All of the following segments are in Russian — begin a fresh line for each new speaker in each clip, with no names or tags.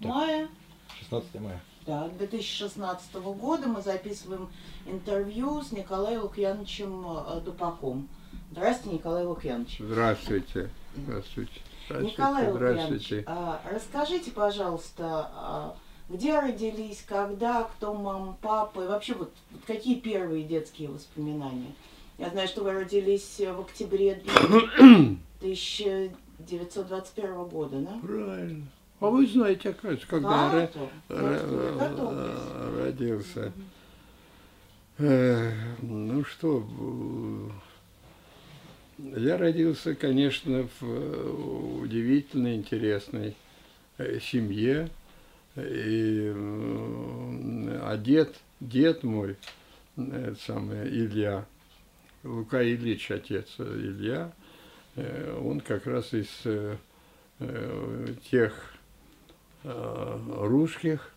мая
16 мая.
да, 2016 года мы записываем интервью с Николаем Лукьяновичем э, Дупаком. Здравствуйте, Николай Лукьянович.
Здравствуйте. Здравствуйте. Здравствуйте.
Николай Лукьянович,
Здравствуйте.
а, расскажите, пожалуйста, а, где родились, когда, кто мама, папа, и вообще вот, вот какие первые детские воспоминания? Я знаю, что вы родились в октябре 1921 года, да?
Правильно. А вы знаете, оказывается, когда
готовность.
ро- родился. Э, Ну что, э, я родился, конечно, в э, удивительно интересной э, семье. И, а дед, дед мой, это самое, Илья, Лука Ильич, отец Илья, он как раз из тех русских,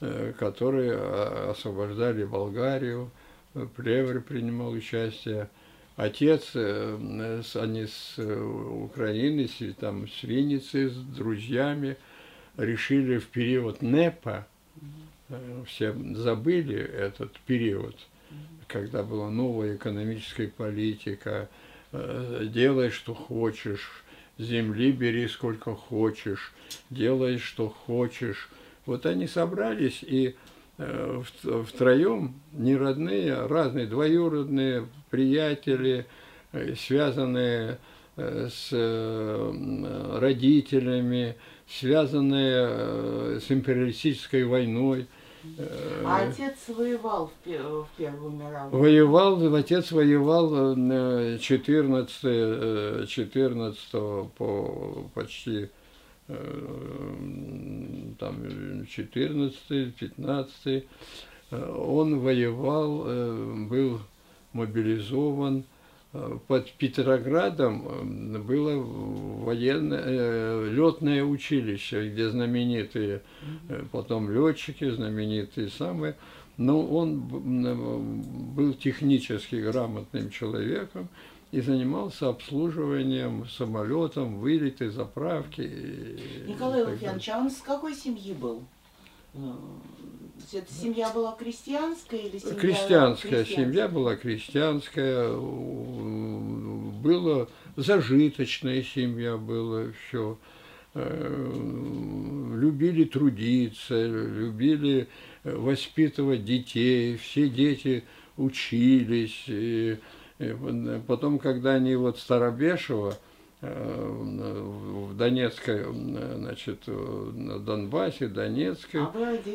э, которые а, освобождали Болгарию, э, Плевр принимал участие. Отец, э, они с э, Украины, там, с Винницы, с друзьями решили в период НЭПа, э, все забыли этот период, когда была новая экономическая политика, э, делай, что хочешь, земли бери сколько хочешь, делай, что хочешь. Вот они собрались и э, втроем, не родные, а разные, двоюродные приятели, э, связанные э, с э, родителями, связанные с империалистической войной. Э,
А отец воевал в, в Первую мировую.
Воевал, отец воевал э, 14, э, 14 по почти э, там 14, 15. Э, Он воевал, э, был мобилизован. Э, Под Петроградом э, было военное летное училище, где знаменитые э, потом летчики, знаменитые самые. Но он был технически грамотным человеком и занимался обслуживанием самолетов, вылеты, заправки.
Николай Лукьянович, а он из какой семьи был? Э, Эта семья была крестьянская или семья...
Крестьянская семья была крестьянская, была зажиточная семья была, все. Любили трудиться, любили э, воспитывать детей, все дети учились. И, потом, когда они вот Старобешево, э, в Донецкой, э, значит, э, на Донбассе, Донецкой,
А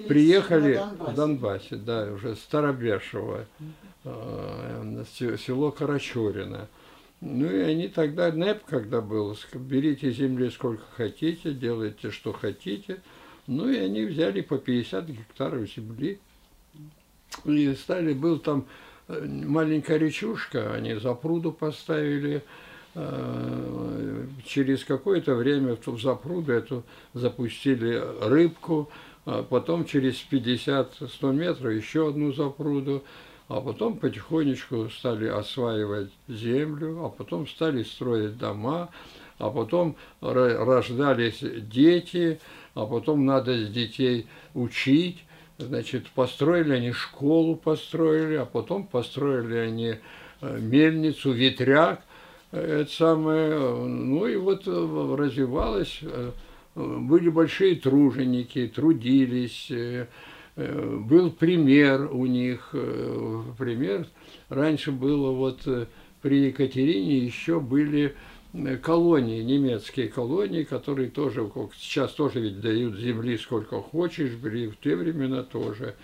приехали в Донбассе, да, уже Старобешево, э, се- село Карачорино. Ну и они тогда, НЭП когда был, берите земли сколько хотите, делайте что хотите. Ну и они взяли по 50 гектаров земли. И стали, был там э, маленькая речушка, они за пруду поставили. Э, Через какое-то время в запруду эту запустили рыбку, а потом через 50-100 метров еще одну запруду, а потом потихонечку стали осваивать землю, а потом стали строить дома, а потом ро- рождались дети, а потом надо детей учить. Значит, построили они школу, построили, а потом построили они э, мельницу, ветряк, это самое, ну и вот э, развивалось, э, были большие труженики, трудились, э, был пример у них, пример, раньше было вот при Екатерине еще были колонии, немецкие колонии, которые тоже, сейчас тоже ведь дают земли сколько хочешь, были в те времена тоже.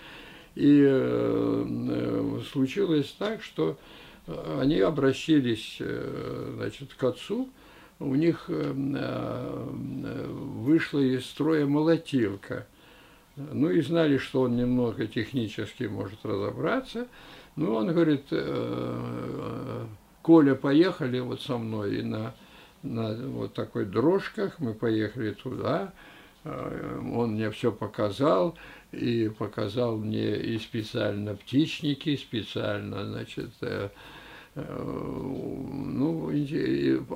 И э, случилось так, что э, они обращались э, значит, к отцу, у них э, э, вышла из строя молотилка. Ну и знали, что он немного технически может разобраться. Ну, он говорит, Коля, поехали вот со мной и на, на вот такой дрожках, мы поехали туда, он мне все показал, и показал мне и специально птичники, специально, значит, э, э, ну,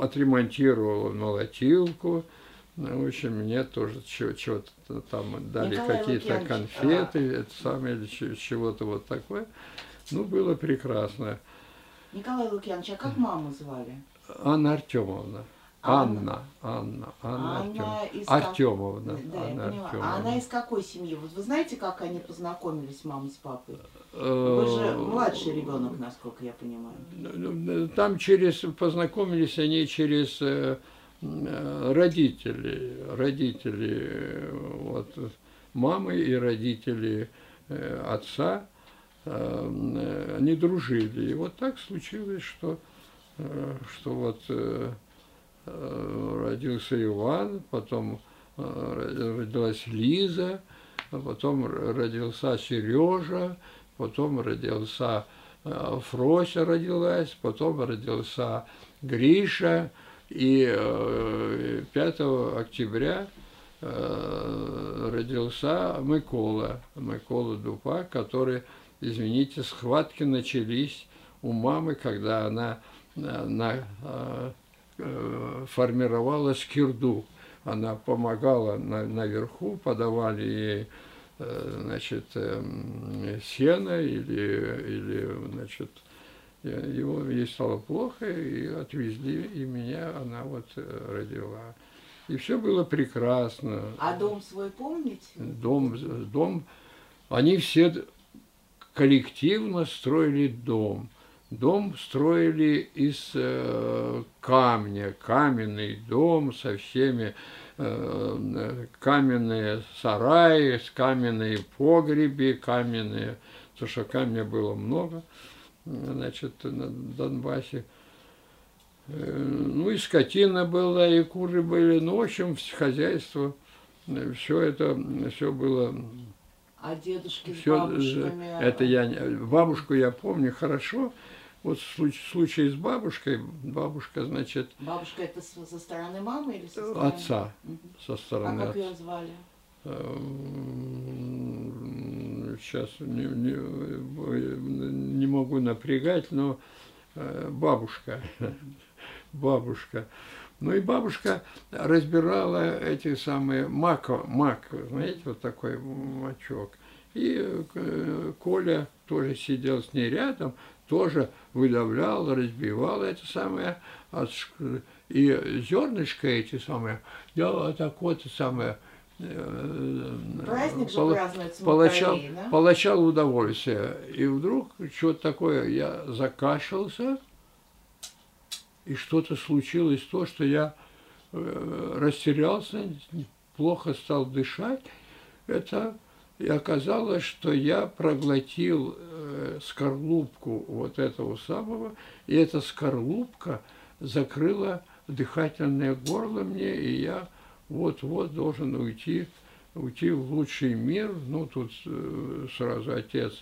отремонтировал он молотилку, Ну, в общем, мне тоже чего-то там дали какие-то конфеты, а... это самое, или чего-то вот такое. Ну, было прекрасно.
Николай Лукьянович, а как маму звали?
Анна Артемовна. Анна, Анна, Анна,
Анна
из Артемовна.
Да, Анна я поняла. А она из какой семьи? Вот вы знаете, как они познакомились, мама с папой? Вы же э, младший ребенок, насколько я понимаю.
Там через познакомились они через э, родителей, родители вот мамы и родители э, отца, они дружили. И вот так случилось, что, что вот Э, родился Иван, потом э, родилась Лиза, а потом родился Сережа, потом родился э, Фрося родилась, потом родился Гриша, и 5 октября родился Микола, Микола Дупа, который, извините, схватки начались у мамы, когда она на Э, формировала скирду. Она помогала на, наверху, подавали ей э, значит, эм, сено или, или значит, его, ей стало плохо, и отвезли, и меня она вот э, родила. И все было прекрасно.
А дом свой помните?
Дом, дом, они все коллективно строили дом. Дом строили из э, камня, каменный дом со всеми э, каменные сараи, каменные погреби, каменные, потому что камня было много, значит, на Донбассе. Э, ну и скотина была, и куры были, ну, в общем, хозяйство, все это, все было
а дедушки с все, бабушками?
Это я, бабушку я помню хорошо, вот в случае, в случае с бабушкой, бабушка, значит...
Бабушка это со стороны мамы или со стороны...
Отца, угу. со стороны
А как ее звали?
Сейчас не, не, не могу напрягать, но э, бабушка, бабушка. Ну и бабушка разбирала эти самые мак, мак, знаете, вот такой мачок. И э, Коля тоже сидел с ней рядом, тоже выдавлял, разбивал это самое, и зернышко эти самые делал так вот самое,
э, Праздник же пол, празднуется
получал, да? получал удовольствие. И вдруг что-то такое, я закашлялся, и что-то случилось, то, что я э, растерялся, плохо стал дышать. Это и оказалось, что я проглотил э, скорлупку вот этого самого, и эта скорлупка закрыла дыхательное горло мне, и я вот-вот должен уйти, уйти в лучший мир. Ну, тут э, сразу отец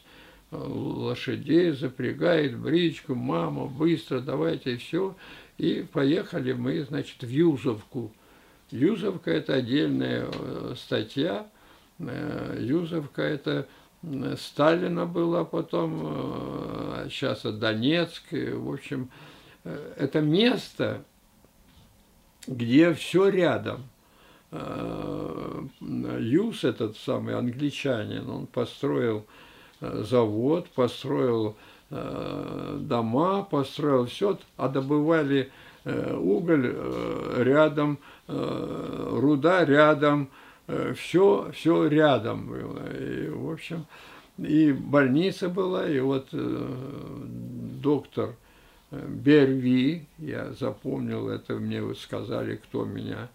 э, лошадей запрягает, бричку, мама, быстро, давайте все. И поехали мы, значит, в Юзовку. Юзовка – это отдельная статья, Юзовка это Сталина была потом, сейчас э, Донецк, в общем, э, это место, где все рядом. Юз, этот самый англичанин, он построил завод, построил дома, построил все, а добывали уголь рядом, руда рядом, все, э, все рядом было. И, в общем, и больница была, и вот э, доктор э, Берви, я запомнил это, мне вот сказали, кто меня.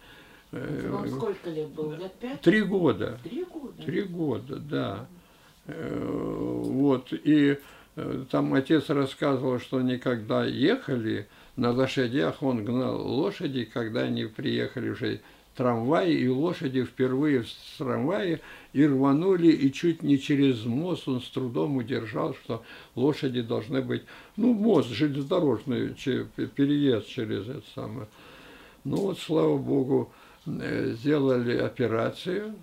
Вам сколько лет было? Лет пять?
Три года.
Три года?
Три года, да. Вот, и там отец рассказывал, что никогда ехали на лошадях, он гнал лошади, когда они приехали уже трамвае, и лошади впервые в трамвае и рванули, и чуть не через мост он с трудом удержал, что лошади должны быть, ну, мост железнодорожный, переезд через это самое. Ну вот, слава богу, э, сделали операцию,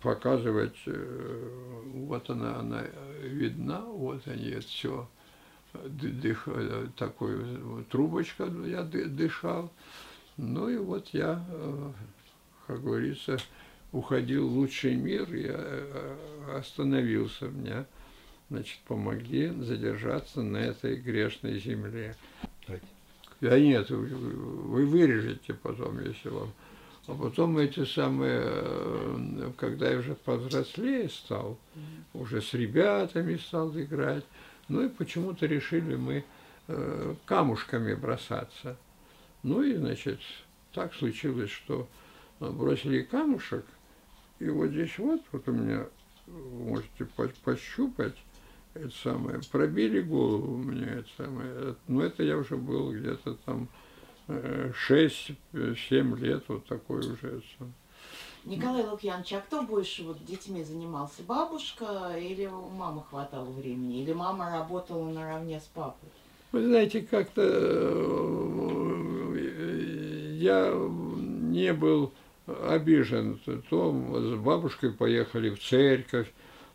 показывать, э, вот она, она видна, вот они, все, дых, такой трубочка я дышал. Ну и вот я, э, как говорится, уходил в лучший мир, я э, остановился. Мне, значит, помогли задержаться на этой грешной земле. Я нет, вы вырежете потом, если вам. А потом эти самые, э, когда я уже повзрослее стал, уже с ребятами стал играть, ну и почему-то решили мы камушками бросаться. Ну и, значит, так случилось, что бросили камушек, и вот здесь вот, вот у меня, можете пощупать, это самое, пробили голову у меня, это самое, но это я уже был где-то там 6-7 лет, вот такой уже.
Николай Лукьянович, а кто больше вот детьми занимался? Бабушка или у мамы хватало времени? Или мама работала наравне с папой?
Вы знаете, как-то э, я не был обижен. То с бабушкой поехали в церковь,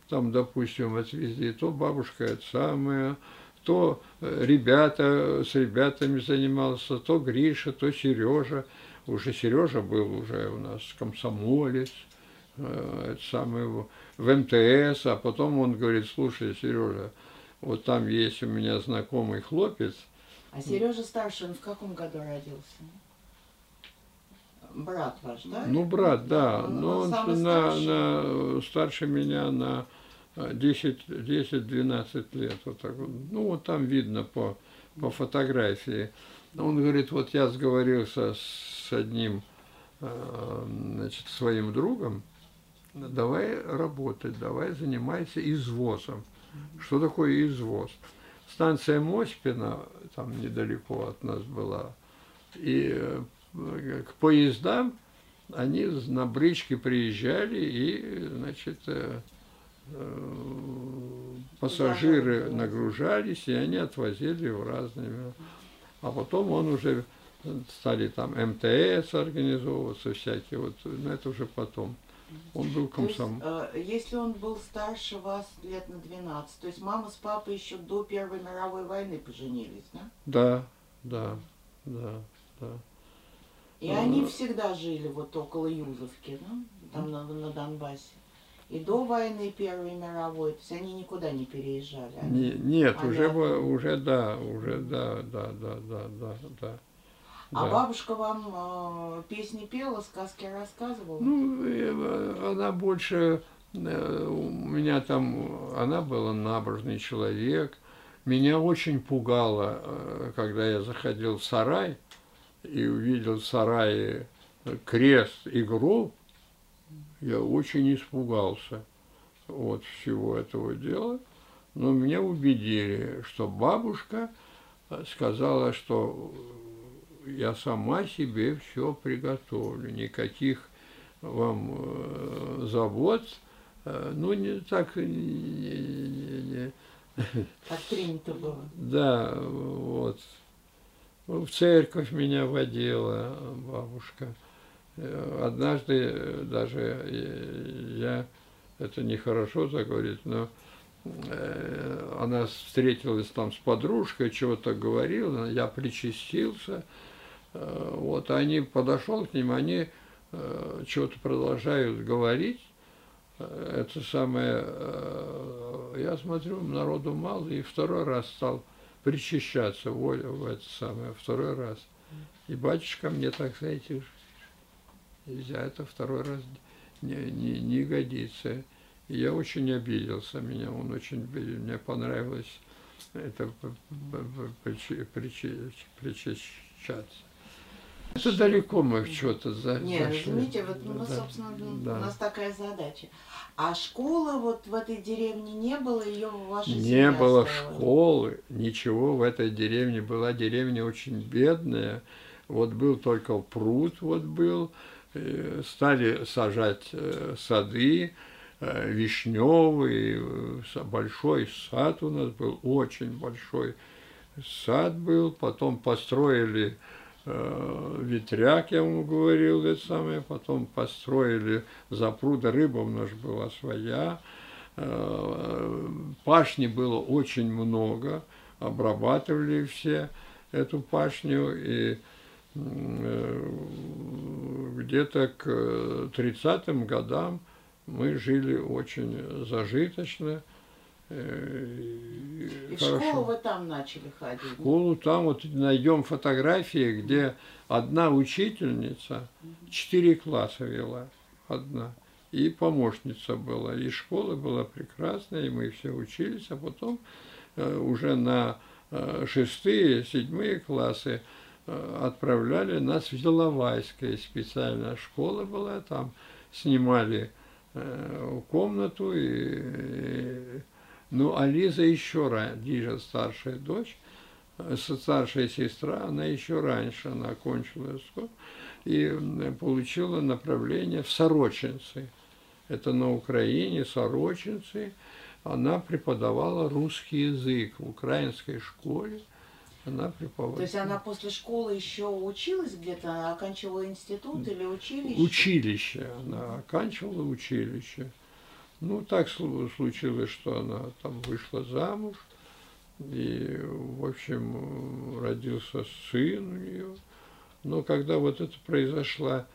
там, допустим, отвезли, то бабушка это самое, то э, ребята с ребятами занимался, то Гриша, то Сережа. Уже Сережа был уже у нас комсомолец, э, это самый в МТС, а потом он говорит, слушай, Сережа, вот там есть у меня знакомый хлопец.
А Сережа старший, он в каком году родился? Брат ваш, да?
Ну, брат, да. Он, но он, он на, на, старше меня на 10-12 лет. Вот так вот. Ну, вот там видно по, по фотографии. Он говорит, вот я сговорился с одним э, значит, своим другом, давай работать, давай занимайся извозом. Что такое извоз? Станция Моспина, там недалеко от нас была, и э, к поездам они на бричке приезжали и, значит, э, Э, пассажиры нагружались, и они отвозили в разные... А потом он уже стали там МТС организовываться всякие, вот, но это уже потом. Он был комсом.
То есть, э, если он был старше вас лет на 12, то есть мама с папой еще до Первой мировой войны поженились, да?
Да, да, да, да.
И а, они всегда жили вот около Юзовки, да? там на, на Донбассе и до войны Первой мировой, то есть они никуда не переезжали. Они,
не, нет, они уже, уже да, уже да, да, да, да, да, да.
А да. бабушка вам э, песни пела, сказки рассказывала?
Ну, э, она больше, э, у меня там, она была набожный человек. Меня очень пугало, э, когда я заходил в сарай и увидел в сарае крест и гроб, я очень испугался от всего этого дела, но меня убедили, что бабушка сказала, что я сама себе все приготовлю, никаких вам э, забот, э, ну, не так... Не, не,
не. Как принято было.
Да, вот. В церковь меня водила бабушка. Э, однажды э, даже э, я, это нехорошо так говорить, но она встретилась там с подружкой, чего-то говорила, я причастился, вот они подошел к ним, они чего-то продолжают говорить, это самое, я смотрю, народу мало, и второй раз стал причащаться в, в это самое, второй раз. И батюшка мне так, знаете, нельзя, это второй раз не, не, не годится. И я очень обиделся, меня он очень, мне понравилось это причащаться. Это далеко мы что-то за,
Нет, зашли. извините, вот, ну, да, собственно, да. у нас такая задача. А школы вот в этой деревне не было, ее в вашей
Не было оставила. школы, ничего в этой деревне. Была деревня очень бедная. Вот был только пруд, вот был, Э, стали сажать э, сады, э, вишневый, большой сад у нас был, очень большой сад был, потом построили ветряк, я вам говорил, это самое, потом построили запруда, рыба у нас была своя, пашни было очень много, обрабатывали все эту пашню, и где-то к 30-м годам мы жили очень зажиточно.
И в школу вы там начали ходить?
Школу там вот найдем фотографии, где одна учительница четыре класса вела, одна. И помощница была, и школа была прекрасная, и мы все учились, а потом э, уже на э, шестые, седьмые классы э, отправляли нас в Еловайское, специальная школа была, там снимали комнату, и ну, а Лиза еще раньше, старшая дочь, старшая сестра, она еще раньше, она окончила школу и получила направление в Сорочинцы. Это на Украине, Сорочинцы. Она преподавала русский язык в украинской школе.
Она преподавала. То есть она после школы еще училась где-то, оканчивала институт или училище?
Училище. Она оканчивала училище. Ну, так случилось, что она там вышла замуж, и, в общем, родился сын у нее. Но когда вот это произошла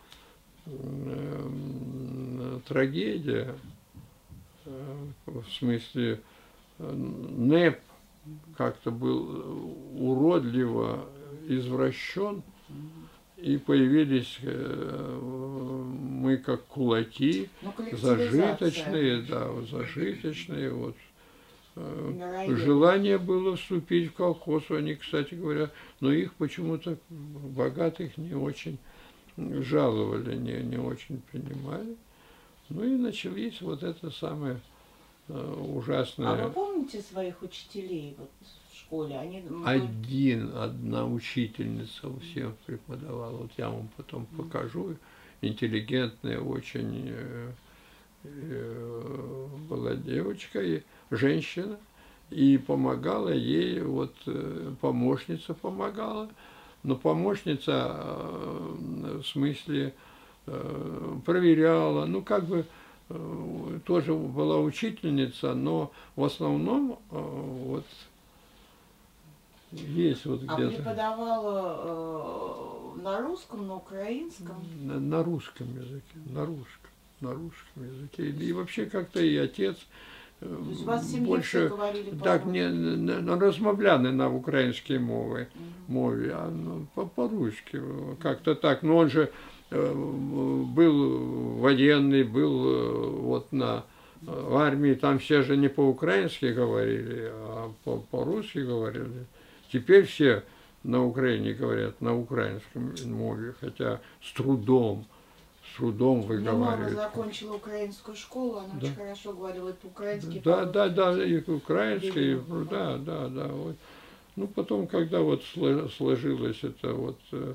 э, трагедия, э, в смысле, э, НЭП как-то был уродливо извращен, и появились э, мы как кулаки, ну, зажиточные, да, зажиточные, вот. Э, желание было вступить в колхоз, они, кстати говоря, но их почему-то богатых не очень жаловали, не, не очень принимали. Ну и начались вот это самое э, ужасное.
А вы помните своих учителей? Вот школе? Они...
Один, одна учительница всем преподавала. Вот я вам потом покажу. Интеллигентная очень э, э, была девочка, и женщина, и помогала ей, вот э, помощница помогала. Но помощница в смысле проверяла, ну как бы тоже была учительница, но в основном вот есть вот
где-то. А преподавала э, на русском, на украинском?
На, на русском языке, на русском, на русском языке. И, вообще как-то и отец
э, больше
так не, не, не розмовляли на українській мові, мові, а ну, по-русски как-то так. Но он же э, был военный, был э, вот на в армии, там все же не по-украински говорили, а по-русски говорили. Теперь все на Украине говорят на украинском мове, хотя с трудом, с трудом выговаривают.
Моя мама закончила украинскую школу, она да. очень хорошо говорила по-украински.
Да, да, да, и украинский, да, да, да. Вот. Ну, потом, когда вот сложилось это вот э,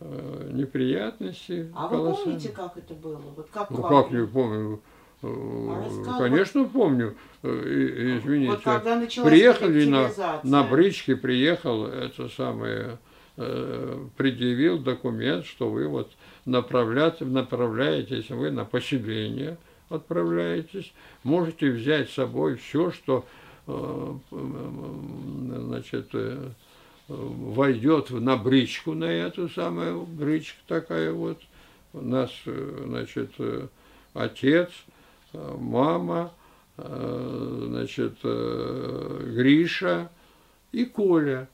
э неприятности.
А вы помните, как это было? Вот как
ну, как не помню. А Конечно, помню. Э, извините. Вот приехали на, на бричке, приехал это самое, э, предъявил документ, что вы вот направляетесь, вы на поселение отправляетесь, можете взять с собой все, что э, значит, войдет на бричку, на эту самую бричку такая вот. У нас, значит, отец, мама, э, значит, э, Гриша и Коля.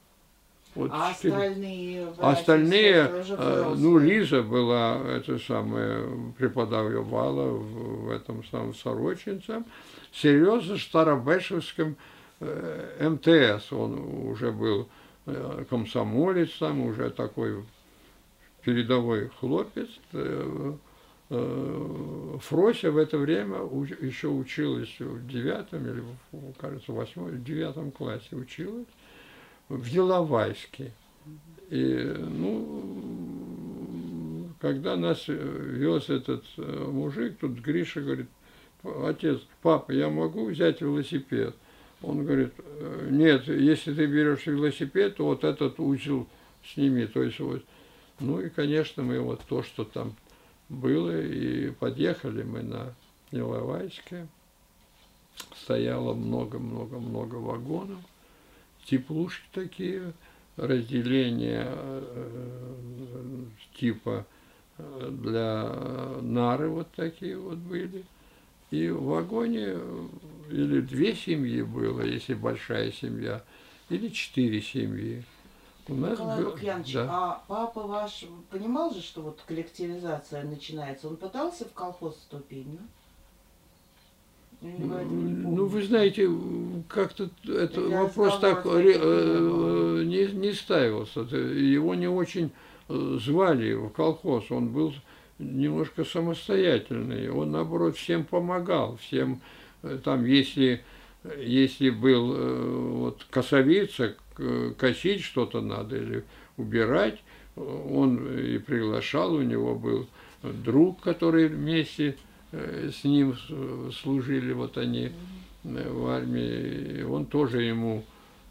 Вот а остальные?
Остальные, э, ну, Лиза была, это самое, преподавала в, в этом самом Сорочинце. Серьезно, Старобешевском МТС, он уже был комсомолец там, уже такой передовой хлопец. Э, Фрося в это время еще училась в девятом или, кажется, в восьмом, в девятом классе училась в Еловайске. И, ну, когда нас вез этот э, мужик, тут Гриша говорит, отец, папа, я могу взять велосипед? Он говорит, «Э, нет, если ты берешь велосипед, то вот этот узел сними. То есть вот, ну и, конечно, мы вот то, что там было, и подъехали мы на Иловайское. Стояло много-много-много вагонов, теплушки такие, разделения типа для нары вот такие вот были. И в вагоне или две семьи было, если большая семья, или четыре семьи.
У нас Николай был, Лукьянович, да. а папа ваш понимал же, что вот коллективизация начинается? Он пытался в колхоз вступить, да?
Ну, вы знаете, как-то это вопрос так э, не, не ставился. Его не очень э, звали в колхоз. Он был немножко самостоятельный. Он, наоборот, всем помогал. Всем, э, там, если, если был вот косовица, косить что-то надо или убирать, он и приглашал, у него был друг, который вместе Э, с ним служили, вот они э, в армии, он тоже ему,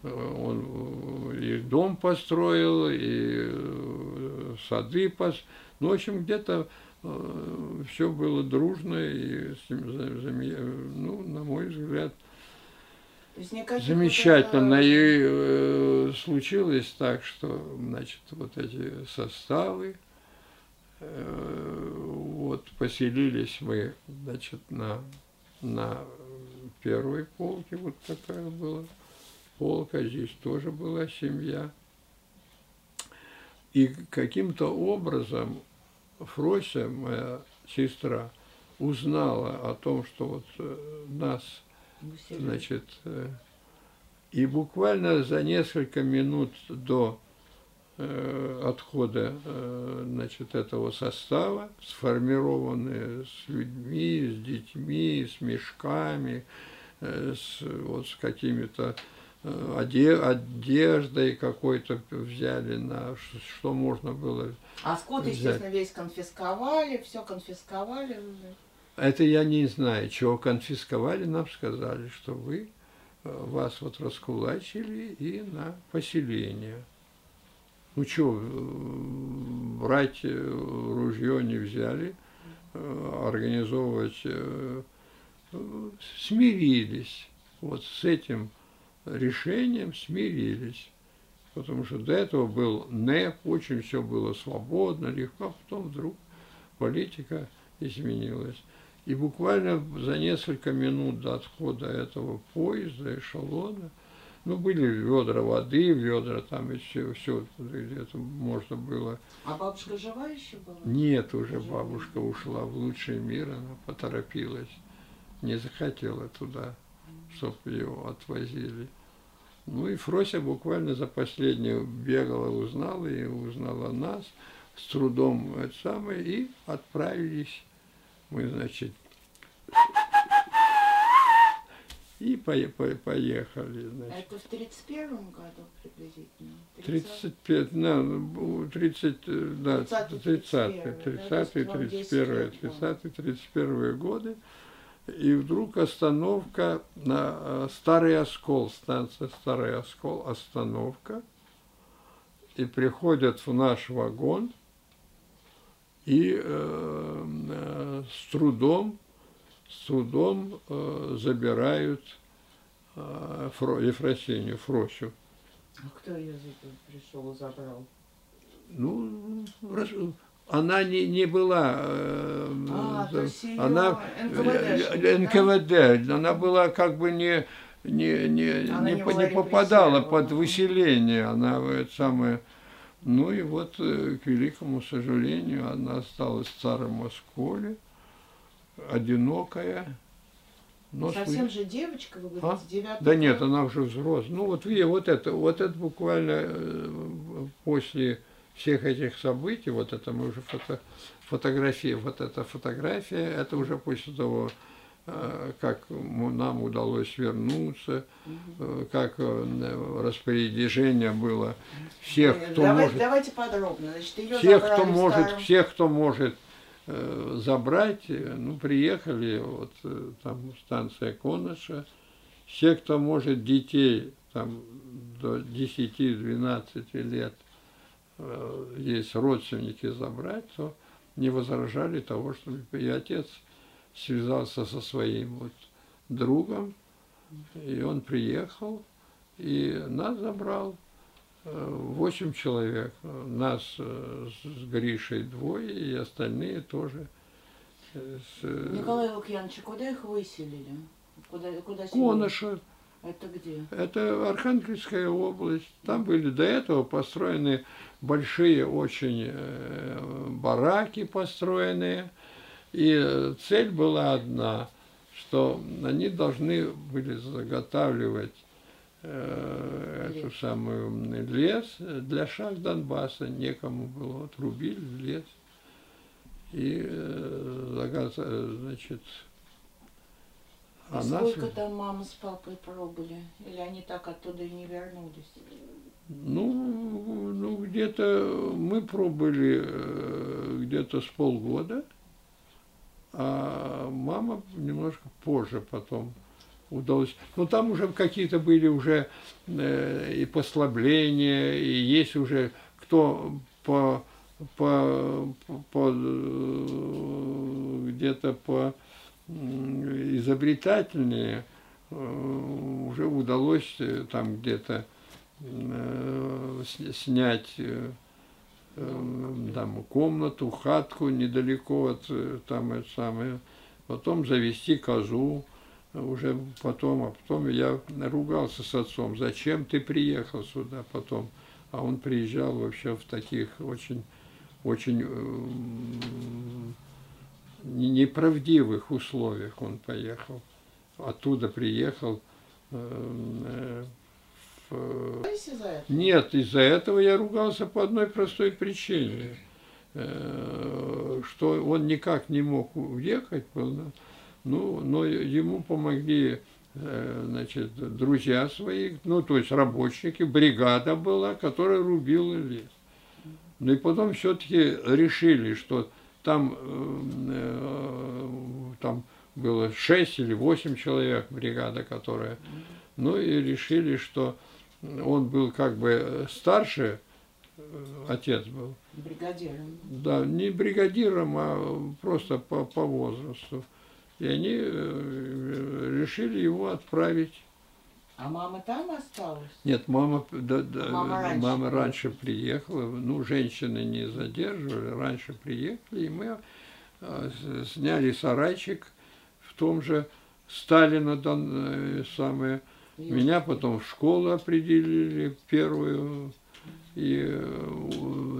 э, он и дом построил, и сады пос... Ну, в общем, где-то все было дружно, и, ну, на мой взгляд, замечательно. Вот это... И случилось так, что, значит, вот эти составы, вот поселились мы, значит, на, на первой полке, вот такая была полка, здесь тоже была семья. И каким-то образом Фрося, моя сестра, узнала о том, что вот э, нас, значит, э, и буквально за несколько минут до Э, отхода э, значит, этого состава, сформированные с людьми, с детьми, с мешками, с, вот, с какими-то одеждой какой-то взяли на что можно было.
А скот, взять. естественно, весь конфисковали, все конфисковали.
Это я не знаю, чего конфисковали, нам сказали, что вы вас вот раскулачили и на поселение. Ну что, э, брать э, ружье не взяли, э, организовывать, смирились. Вот с этим решением смирились. Потому что до этого был НЭП, очень все было свободно, легко, а потом вдруг политика изменилась. И буквально за несколько минут до отхода этого поезда, эшелона – ну, были ведра воды, ведра там и все, все где-то можно было.
А бабушка жива еще была?
Нет, уже жива. бабушка ушла в лучший мир, она поторопилась. Не захотела туда, чтобы ее отвозили. Ну и Фрося буквально за последнюю бегала, узнала и узнала нас, с трудом это самое, и отправились мы, значит, и по, по, поехали.
Значит. А это в 31 году приблизительно?
35, ну, 30, да, 30, 30, 30, 31, 30, 31 годы. И вдруг остановка на э, Старый Оскол, станция Старый Оскол, остановка. И приходят в наш вагон и э, э, с трудом с трудом э, забирают э, Фро, Ефросинью, Фросю.
А кто ее пришел забрал?
Ну, она не, не была...
Э, а,
она НКВД, НКВД, да? она была как бы не не, не, она не, не, не попадала под выселение, она это самое... Ну и вот, э, к великому сожалению, она осталась в Старом Осколе одинокая.
Но Совсем же девочка, вы говорите, а? 9
Да нет, она уже взрослая. Ну вот видите, вот это, вот это буквально э, после всех этих событий, вот это мы уже фото, фотография, вот эта фотография, это уже после того, как нам удалось вернуться, угу. как распоряжение было всех, кто
Давай,
может...
Давайте подробно. Значит, ее
всех, кто может, всех, кто может Э, забрать. Ну, приехали, вот э, там станция Коноша. Все, кто может детей там до 10-12 лет, э, есть родственники забрать, то не возражали того, чтобы и отец связался со своим вот другом, и он приехал, и нас забрал. восемь человек. Нас с Гришей двое, и остальные тоже.
С... Николай Лукьянович, куда их выселили? Куда, куда
Коноша.
Это где?
Это Архангельская область. Там были до этого построены большие очень бараки построенные. И цель была одна, что они должны были заготавливать э, эту самую лес для шах Донбасса. Некому было, отрубили лес. И, э, значит,
а сколько нас... там мама с папой пробыли? Или они так оттуда и не вернулись?
Ну, ну где-то мы пробыли э, где-то с полгода, а мама немножко позже потом удалось. Но там уже какие-то были уже э, и послабления, и есть уже кто по, по, по э, где-то по изобретательнее э, уже удалось э, там где-то э, снять там комнату, хатку недалеко от там это самое, потом завести козу, уже потом, а потом я ругался с отцом, зачем ты приехал сюда потом, а он приезжал вообще в таких очень, очень неправдивых условиях он поехал. Оттуда приехал. Э,
в...
Нет, из-за этого я ругался по одной простой причине, э, что он никак не мог уехать, ну, но ему помогли э, значит, друзья свои, ну, то есть рабочники, бригада была, которая рубила лес. Ну и потом все-таки решили, что там, э, там было 6 или 8 человек бригада, которая... Ну и решили, что он был как бы старше, э, отец был.
Бригадиром.
Да, не бригадиром, а просто по, по возрасту. И они э, решили его отправить
а мама там осталась?
Нет, мама, да, да, мама, раньше, мама раньше приехала. Ну, женщины не задерживали, раньше приехали, и мы э, сняли сарайчик в том же Сталина там, э, самое. Меня потом в школу определили первую. И э,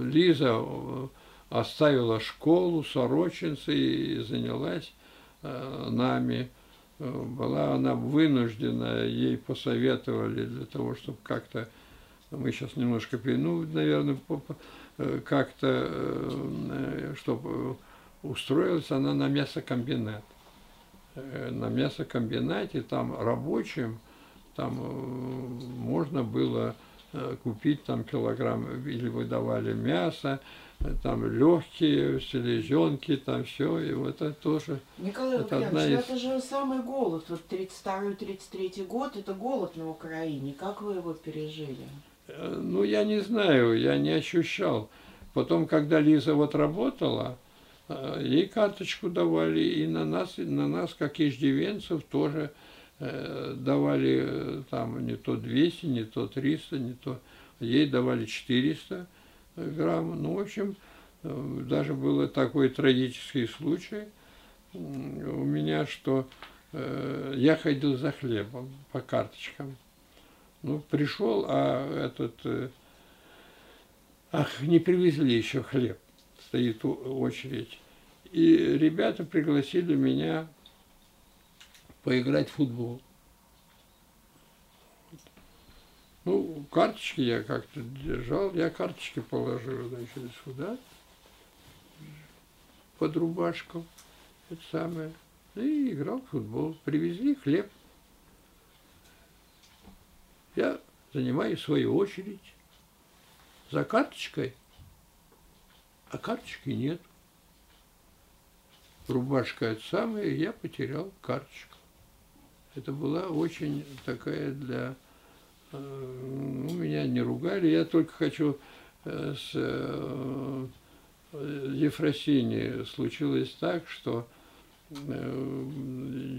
Лиза оставила школу сорочинцы и занялась нами была она вынуждена, ей посоветовали для того, чтобы как-то, мы сейчас немножко, ну, наверное, э, как-то, э, чтобы устроилась она на мясокомбинат. Э, на мясокомбинате там рабочим, там можно было купить там килограмм, или выдавали мясо, там легкие, селезенки, там все, и вот это тоже.
Николай это Лукьянович, из... это же самый голод, вот 32-33 год, это голод на Украине, как вы его пережили?
Э, ну, я не знаю, я не ощущал. Потом, когда Лиза вот работала, э, ей карточку давали, и на нас, на нас как иждивенцев, тоже э, давали там не то 200, не то 300, не то... Ей давали 400 грамм. Ну, в общем, э, даже был такой трагический случай у меня, что э, я ходил за хлебом по карточкам. Ну, пришел, а этот... Э, ах, не привезли еще хлеб. Стоит очередь. И ребята пригласили меня поиграть в футбол. Ну, карточки я как-то держал, я карточки положил, значит, сюда, под рубашку, это самое, и играл в футбол. Привезли хлеб. Я занимаю свою очередь за карточкой, а карточки нет. Рубашка это самое, я потерял карточку. Это была очень такая для ну, меня не ругали. Я только хочу э, с э, Ефросиней случилось так, что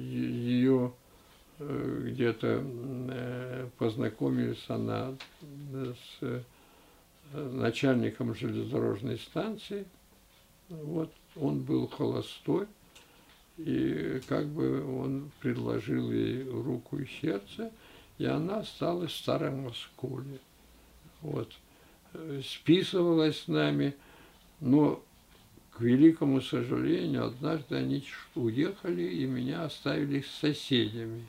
ее где-то познакомились она с начальником железнодорожной станции. Вот он был холостой, и как бы он предложил ей руку и сердце, и она осталась в старом Москве. Вот. Списывалась с нами, но, к великому сожалению, однажды они уехали и меня оставили с соседями.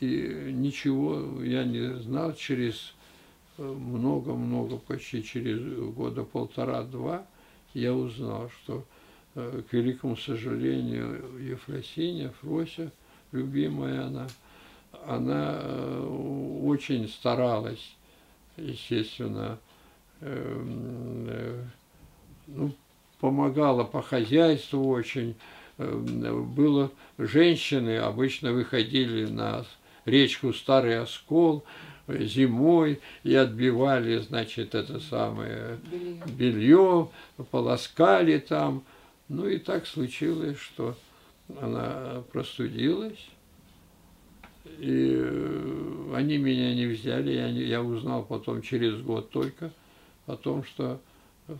И ничего я не знал через много-много, почти через года полтора-два, я узнал, что, э, к великому сожалению, Ефросиния, Фрося, любимая она, она э, очень старалась, естественно, эм, э, ну, помогала по хозяйству очень. Было женщины обычно выходили на речку Старый Оскол, зимой и отбивали, значит, это самое белье. белье, полоскали там. Ну и так случилось, что она простудилась, и э, они меня не взяли, я, не, я узнал потом через год только о том, что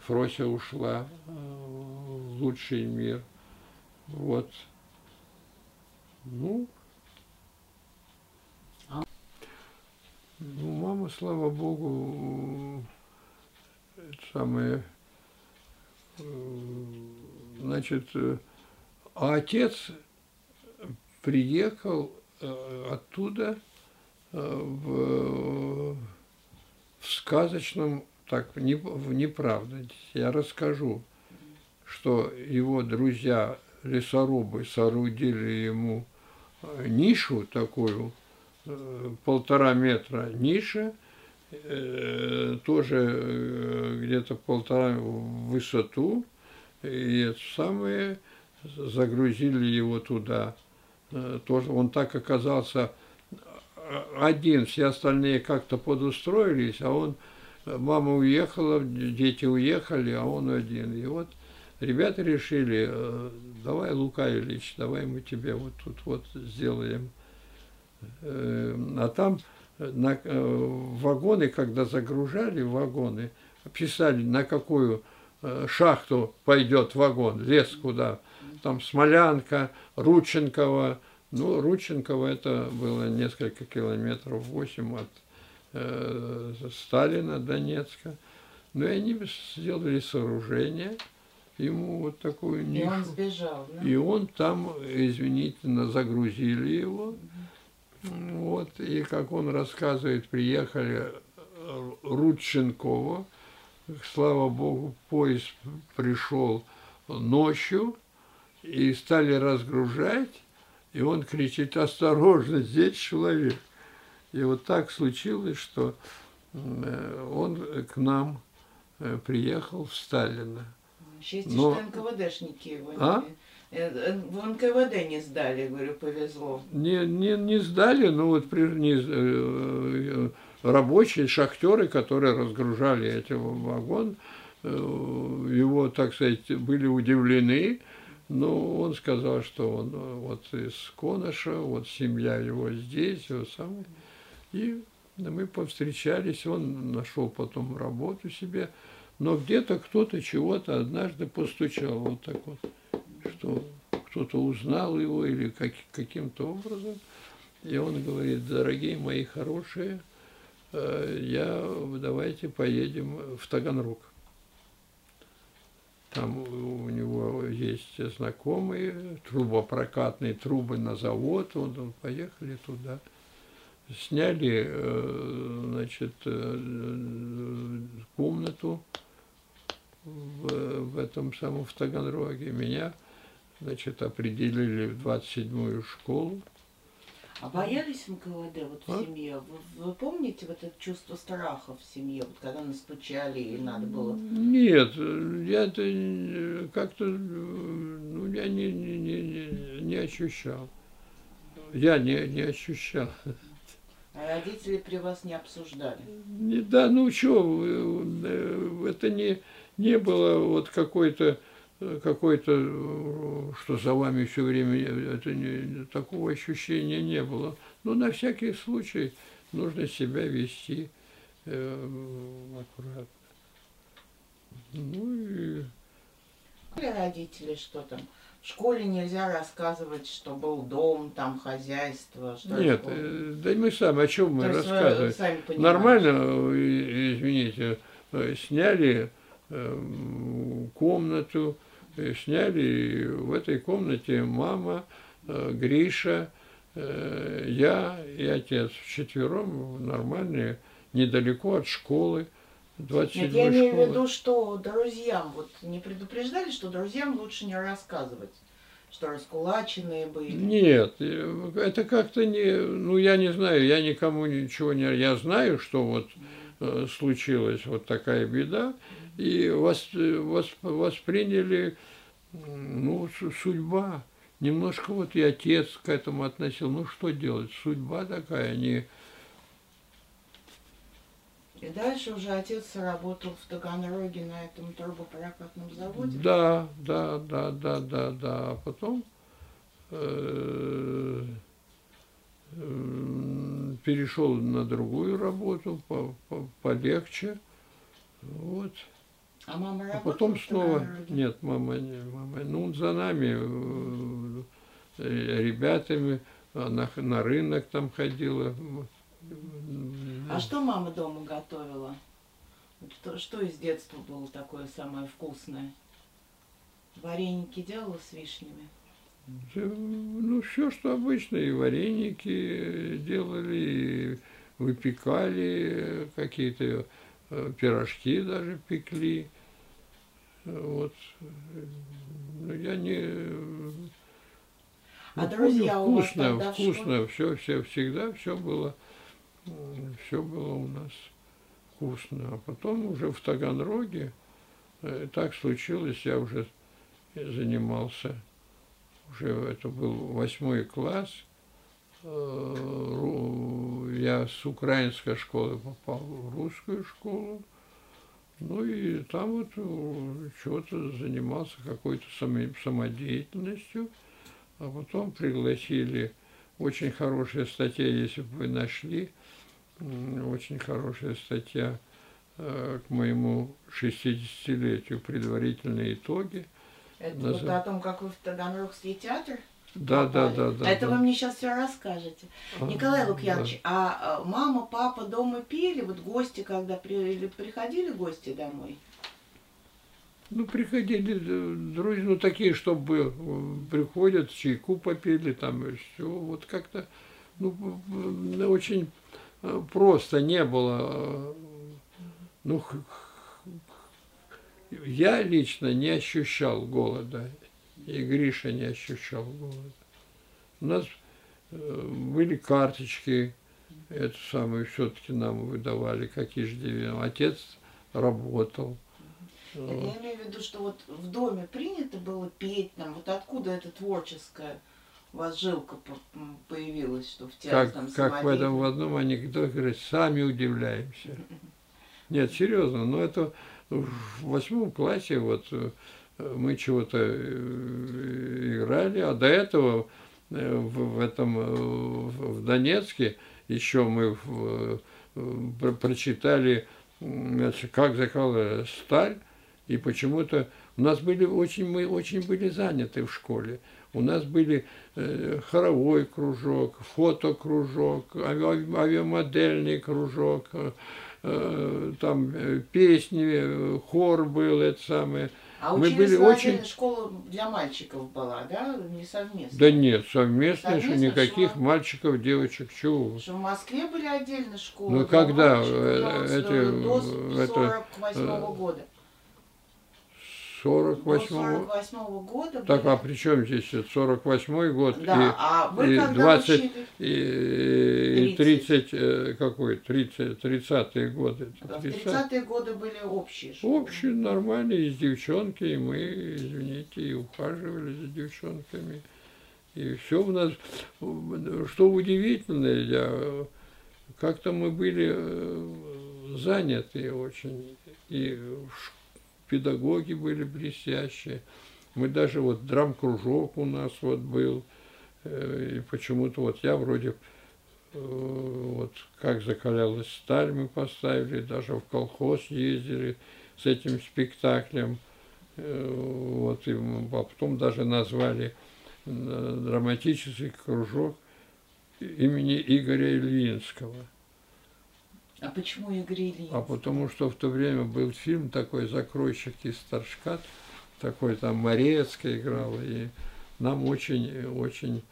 Фрося ушла э, в лучший мир. Вот. Ну, Ну, мама, слава богу, это самое, значит, а отец приехал э, оттуда э, в, в сказочном, так, не, неправда, я расскажу, что его друзья лесорубы соорудили ему э, нишу такую, Э, полтора метра э, тоже э, где-то полтора в высоту, и это самое, загрузили его туда. Тоже он так оказался один, все остальные как-то подустроились, а он, мама уехала, дети уехали, а он один. И вот ребята решили, давай, Лука Ильич, давай мы тебе вот тут вот сделаем Э, а там на э, вагоны, когда загружали вагоны, писали, на какую э, шахту пойдет вагон, лес куда. Там Смолянка, Рученково. Ну, Рученково это было несколько километров, 8 от э, Сталина, Донецка. Ну, и они сделали сооружение, ему вот такую
нишу. И он сбежал, да?
И он там, извините, загрузили его. Вот, и как он рассказывает, приехали э, Рудченкова, слава богу, поезд пришел ночью, и стали разгружать, и он кричит, осторожно, здесь человек. И вот так случилось, что э, он к нам э, приехал в Сталина.
Счастье, Но... что НКВДшники его а? Э, в НКВД не сдали, говорю, повезло.
Не, не, не сдали, но вот при, не, рабочие, шахтеры, которые разгружали эти вагон, его, так сказать, были удивлены, но он сказал, что он вот из Коноша, вот семья его здесь, его самый. И мы повстречались, он нашел потом работу себе, но где-то кто-то чего-то однажды постучал вот так вот что кто-то узнал его или как, каким-то образом. И он говорит, дорогие мои хорошие, э, я, давайте поедем в Таганрог. Там у него есть знакомые, трубопрокатные трубы на завод, он, он поехали туда. Сняли, э, значит, э, комнату в, в этом самом в Таганроге. Меня значит, определили в 27-ю школу.
А боялись НКВД вот а? в семье? Вы, вы помните вот это чувство страха в семье, вот когда настучали и надо было?
Нет, я это как-то, ну, я не, не, не, не ощущал. Я не, не ощущал.
А родители при вас не обсуждали?
Не, да, ну что, э, это не, не было вот какой-то какой-то, что за вами все время, это не, такого ощущения не было. Но на всякий случай нужно себя вести э, аккуратно. Ну и...
Родители что там? В школе нельзя рассказывать, что был дом, там хозяйство. Что
Нет, э, да мы сами, о чем мы рассказываем?
Сами
Нормально, э, извините, э, сняли комнату, сняли в этой комнате мама, Гриша, я и отец вчетвером нормальные, недалеко от школы. 27 Нет,
я имею в виду, что друзьям, вот не предупреждали, что друзьям лучше не рассказывать, что раскулаченные были?
Нет, э, это как-то не, ну я не знаю, я никому ничего не, я знаю, что вот э, случилась вот такая беда, и вос, вос, восприняли, ну, судьба. Немножко вот и отец к этому относил, ну что делать, судьба такая, не
и дальше уже отец работал в Таганроге на этом трубопрокатном заводе?
Да, да, да, да, да, да. А потом э, э, перешел на другую работу, по, по, полегче. Вот.
А мама
работала? А потом снова. Нет, мама не, мама. Ну, за нами, э, ребятами, она на рынок там ходила.
А что мама дома готовила? Что, что из детства было такое самое вкусное? Вареники делала с вишнями?
Ну, все, что обычно. И вареники делали, и выпекали, какие-то э, пирожки даже пекли. Вот. Ну, я не...
А ну, друзья
помню, у вкусно, вас вкусно, все, все, всегда все было все было у нас вкусно. А потом уже в Таганроге э, так случилось, я уже занимался, уже это был восьмой класс, э, я с украинской школы попал в русскую школу, ну и там вот э, чего-то занимался какой-то самодеятельностью, а потом пригласили, очень хорошая статья, если бы вы нашли, очень хорошая статья э, к моему 60-летию «Предварительные итоги».
Это Наз... вот о том, как вы в Таганрогский театр
да, да, да, да.
Это
да.
вы мне сейчас все расскажете. А, Николай Лукьянович, да. а, мама, папа дома пели, вот гости, когда при, приходили гости домой?
Ну, приходили друзья, ну, такие, чтобы приходят, чайку попили, там, и все, вот как-то, ну, очень просто не было. Ну, я лично не ощущал голода, и Гриша не ощущал голода. У нас э, были карточки, это самое все-таки нам выдавали, как иждивен. Отец работал.
Я имею в виду, что вот в доме принято было петь нам, вот откуда это творческое у вас жилка появилась, что в театре
Как, как в этом в одном анекдоте говорят, сами удивляемся. Нет, серьезно, но это в восьмом классе вот э, мы чего-то э, играли, а до этого э, в, этом в Донецке еще мы в, прочитали, значит, как закала сталь, и почему-то у нас были очень, мы очень были заняты в школе. У нас были э, хоровой кружок, фотокружок, авиамодельный кружок, э, там э, песни, хор был, это самое.
А мы были очень школа для мальчиков была, да, не совместно?
Да нет, совместно, совместно что никаких шла... мальчиков, девочек, чего.
Что в Москве были отдельно школы.
Ну когда мальчиков, это,
до 48 -го года.
48
-го года.
Так, а при чем здесь 48 год
да, и, а вы
и 20 и, и 30, э, какой, 30, 30-е годы.
Да, 30 30-е годы были общие
школы. Общие, нормальные, и с девчонки, и мы, извините, и ухаживали за девчонками. И все у нас, что удивительно, я, как-то мы были э, заняты очень. И в педагоги были блестящие. Мы даже вот драм-кружок у нас вот был. Э, и почему-то вот я вроде вот как закалялась сталь мы поставили, даже в колхоз ездили с этим спектаклем. Вот, и а потом даже назвали драматический кружок имени Игоря Ильинского.
А почему Игорь Ильинский?
А потому что в то время был фильм такой «Закройщик из Старшкат», такой там Морецкая играла, и нам очень, очень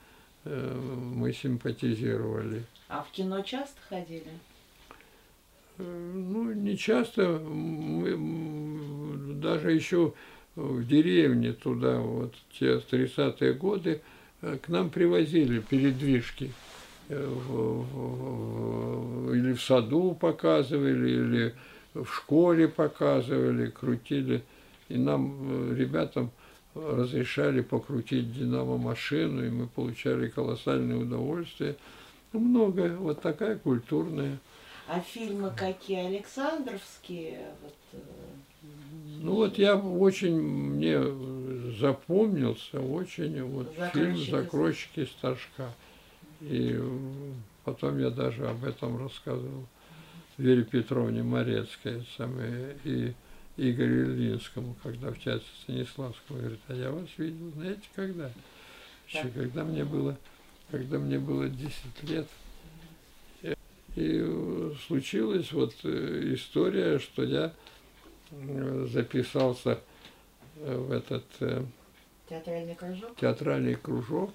э, мы симпатизировали.
А в кино часто ходили?
Э, ну, не часто. Мы даже еще в деревне туда, вот те 30-е годы, э, к нам привозили передвижки. Э, в, в, или в саду показывали, или в школе показывали, крутили. И нам, э, ребятам, разрешали покрутить динамо-машину, и мы получали колоссальное удовольствие. Ну, много, вот такая культурная.
А фильмы какие? Александровские? Вот, э,
ну вот я очень, мне запомнился очень вот фильм «Закройщики Сташка». И потом я даже об этом рассказывал Вере Петровне Морецкой самой, и Игорю Ильинскому, когда в театре Станиславского говорит, а я вас видел, знаете, когда? Еще когда мне было, когда мне было 10 лет. И случилась вот э, история, что я э, записался в этот
э, театральный кружок.
Театральный кружок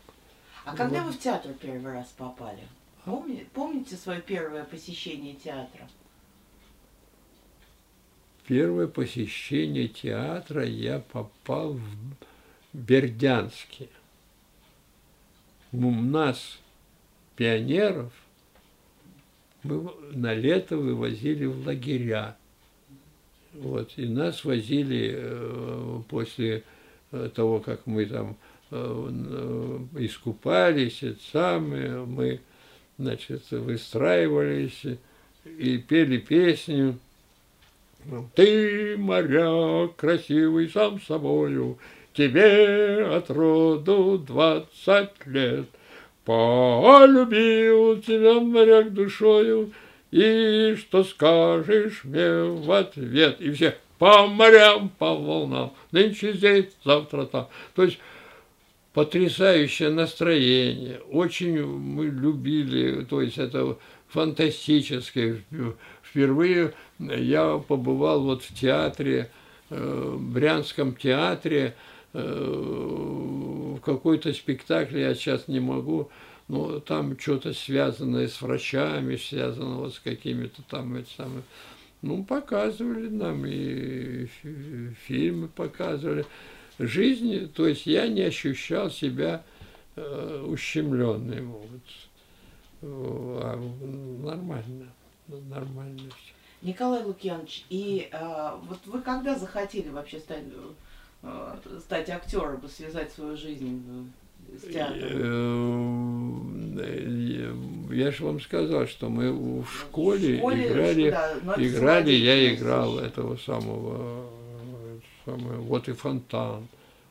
а вот. когда вы в театр первый раз попали? Помни, помните свое первое посещение театра?
Первое посещение театра я попал в Бердянске. У нас, пионеров, мы на лето вывозили в лагеря. Вот, и нас возили э, после э, того, как мы там искупались, это самое, мы, значит, выстраивались и пели песню. Ты, моряк, красивый сам собою, Тебе от роду двадцать лет. Полюбил тебя, моряк, душою, И что скажешь мне в ответ? И все по морям, по волнам, нынче здесь, завтра там. То есть потрясающее настроение. Очень мы любили, то есть это фантастическое. Впервые я побывал вот в театре, э, в Брянском театре, э, в какой-то спектакле, я сейчас не могу, но там что-то связанное с врачами, связано вот с какими-то там эти самые, ну, показывали нам и фильмы показывали жизни, то есть я не ощущал себя э, ущемленным. Вот. А, нормально, нормально все.
Николай Лукьянович, и э, вот вы когда захотели вообще стать, э, стать актером, связать свою жизнь э, с театром?
Э, я же вам сказал, что мы в школе, в школе играли, да, играли я играл этого самого самое, вот и фонтан.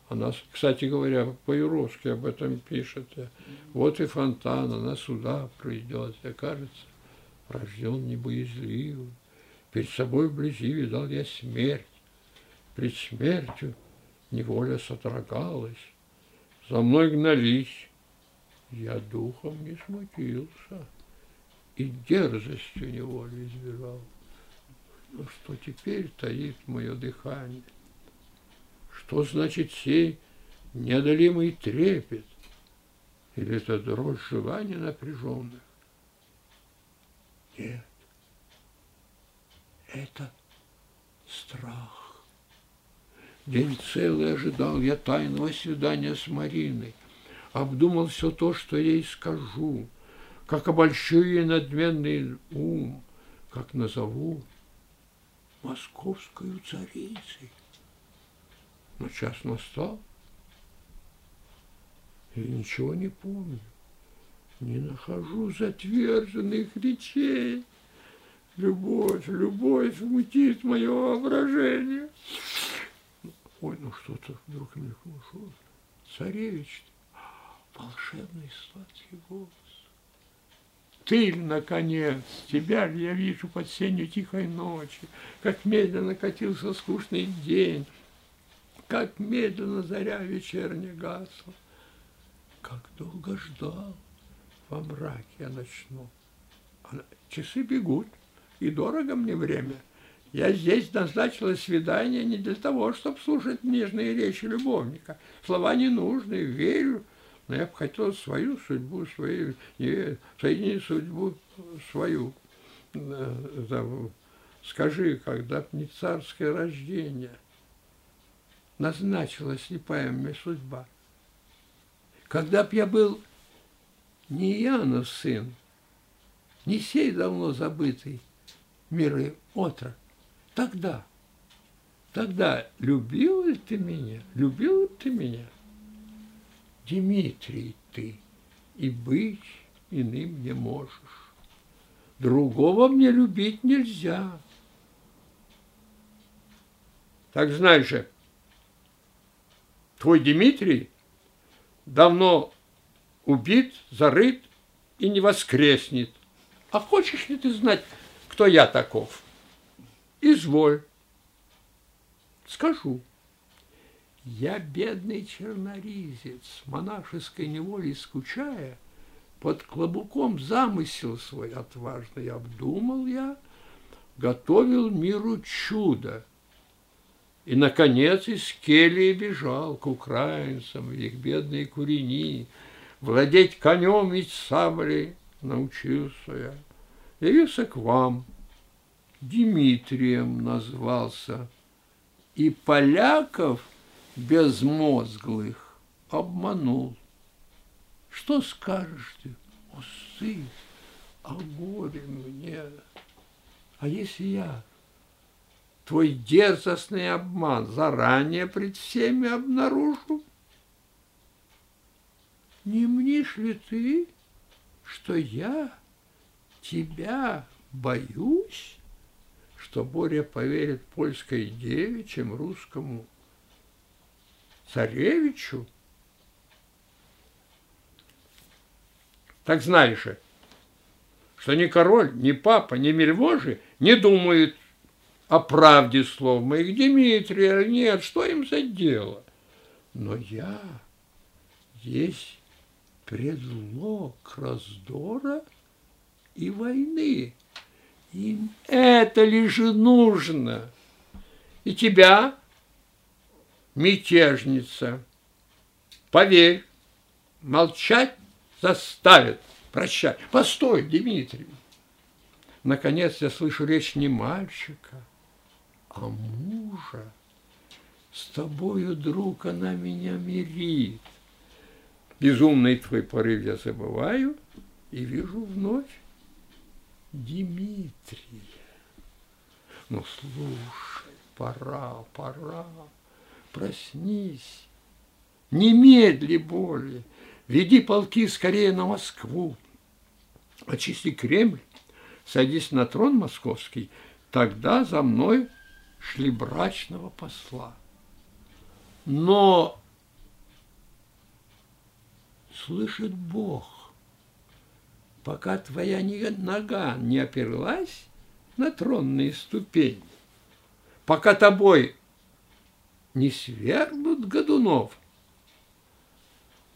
Она, кстати говоря, по-юровски об этом пишет. Вот и фонтан, она сюда придет. Я, кажется, рожден небоязливым. Перед собой вблизи видал я смерть. Пред смертью неволя содрогалась. За мной гнались. Я духом не смутился и дерзостью неволи избежал. Но что теперь таит мое дыхание? Что значит сей неодолимый трепет? Или это дрожь желания напряженных? Нет. Это страх. День целый ожидал я тайного свидания с Мариной. Обдумал все то, что ей скажу, как обольщу ей надменный ум, как назову московскую царицей. Но час настал, и ничего не помню. Не нахожу затверженных речей. Любовь, любовь мутит мое воображение. Ой, ну что-то вдруг мелькнуло. Царевич, волшебный сладкий голос. Ты, наконец, тебя ли я вижу под сенью тихой ночи, как медленно катился скучный день, как медленно заря вечерняя гасла, как долго ждал во мраке я ночном. Часы бегут, и дорого мне время. Я здесь назначила свидание не для того, чтобы слушать нежные речи любовника. Слова не нужны, верю, но я бы хотел свою судьбу, свою, соединить судьбу свою. Скажи, когда не царское рождение, назначила слепая мне судьба. Когда б я был не Янов сын, не сей давно забытый миры отрок, тогда, тогда любил ли ты меня, любил ли ты меня? Дмитрий ты, и быть иным не можешь. Другого мне любить нельзя. Так знай же, твой Дмитрий давно убит, зарыт и не воскреснет. А хочешь ли ты знать, кто я таков? Изволь. Скажу. Я, бедный черноризец, монашеской неволей скучая, под клобуком замысел свой отважный обдумал я, готовил миру чудо. И, наконец, из кельи бежал к украинцам, их бедные курени, владеть конем и саблей научился я. Явился к вам, Дмитрием назвался, и поляков – безмозглых обманул. Что скажешь ты, о о горе мне? А если я твой дерзостный обман заранее пред всеми обнаружу? Не мнишь ли ты, что я тебя боюсь, что Боря поверит польской деве, чем русскому царевичу? Так знаешь же, что ни король, ни папа, ни мельвожи не думают о правде слов моих Дмитрия. Нет, что им за дело? Но я есть предлог раздора и войны. Им это лишь нужно. И тебя мятежница. Поверь, молчать заставит. Прощай. Постой, Дмитрий. Наконец я слышу речь не мальчика, а мужа. С тобою, друг, она меня мирит. Безумный твой порыв я забываю и вижу вновь Дмитрия. Ну, слушай, пора, пора проснись, немедли боли, веди полки скорее на Москву, очисти Кремль, садись на трон московский, тогда за мной шли брачного посла. Но слышит Бог, пока твоя нога не оперлась на тронные ступени, пока тобой не свергнут Годунов.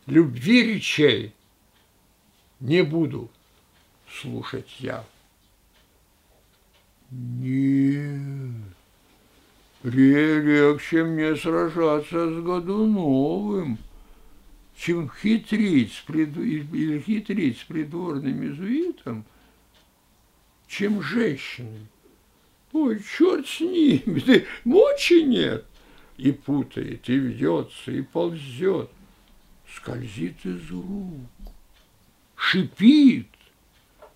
Любви речей не буду слушать я. Нет, легче мне сражаться с Годуновым, чем хитрить с, приду... или хитрить с придворным иезуитом, чем женщиной. Ой, черт с ними, да мочи нет и путает, и вьется, и ползет, скользит из рук, шипит,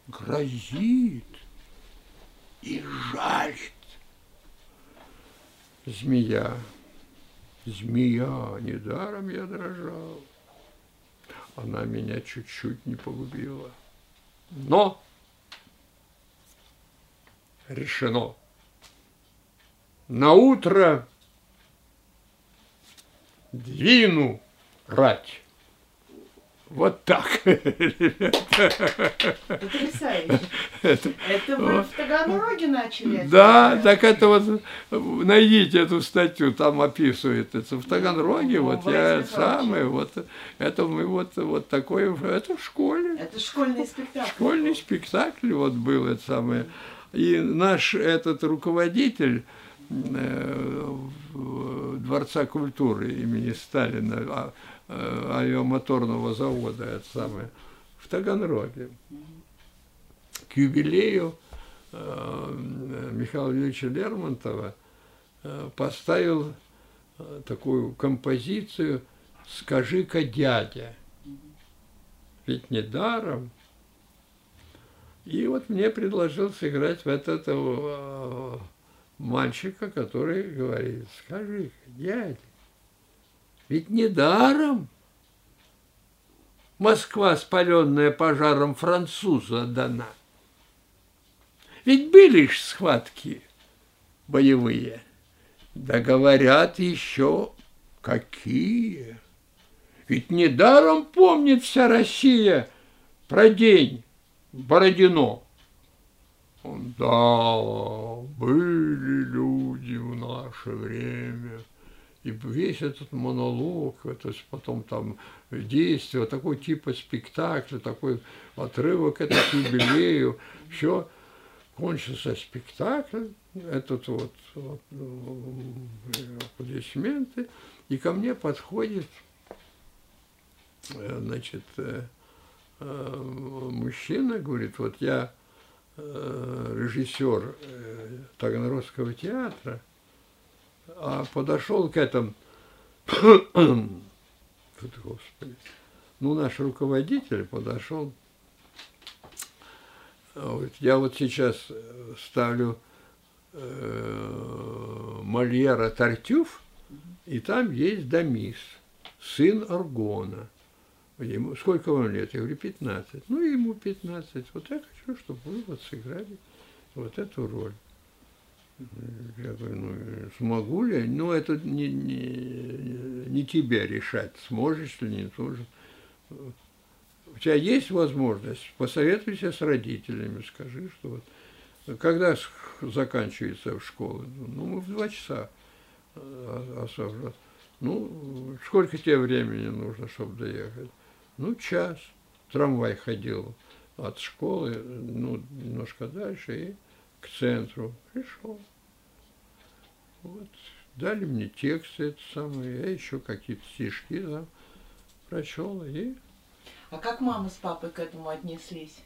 грозит и жалит. Змея, змея, недаром я дрожал. Она меня чуть-чуть не погубила. Но решено. На утро двину рать Вот так.
Потрясающе. Это, это вы в Таганроге начали?
Да, так это вот, найдите эту статью, там описывает это. В Таганроге, ну, вот я самый, вот, это мы вот, вот такой, это в школе.
Это школьный спектакль.
Школьный спектакль вот был, это самое. И наш этот руководитель, э, Дворца культуры имени Сталина, а, Э, авиамоторного завода, это самое, в Таганроге. К юбилею э, Михаила Ильича Лермонтова э, поставил такую композицию «Скажи-ка, дядя». Ведь недаром. И вот мне предложил сыграть вот этого мальчика, который говорит, скажи-ка, дядя, ведь недаром Москва, спаленная пожаром француза, дана. Ведь были ж схватки боевые. Да говорят еще какие. Ведь недаром помнит вся Россия про день Бородино. Да, были люди в наше время – и весь этот монолог, то есть потом там действие, такой типа спектакля, такой отрывок это к юбилею, все кончился спектакль, этот вот, вот аплодисменты, и ко мне подходит, э, значит, э, э, мужчина, говорит, вот я режиссер Таганрогского театра, а подошел к этому, господи, ну, наш руководитель подошел, вот, я вот сейчас ставлю э, Мольера Тартюф, и там есть Дамис, сын Аргона. Ему сколько вам лет? Я говорю, 15. Ну, ему 15. Вот я хочу, чтобы вы вот сыграли вот эту роль. Я говорю, ну, смогу ли? Ну, это не, не, не тебе решать, сможешь ли, не сможешь. У тебя есть возможность, посоветуйся с родителями, скажи, что вот, когда заканчивается в школу? Ну, в два часа особенно. Ну, сколько тебе времени нужно, чтобы доехать? Ну, час. Трамвай ходил от школы, ну, немножко дальше и к центру. Пришел. Вот. Дали мне тексты, это самое, я еще какие-то стишки там прочел и...
А как мама с папой к этому отнеслись?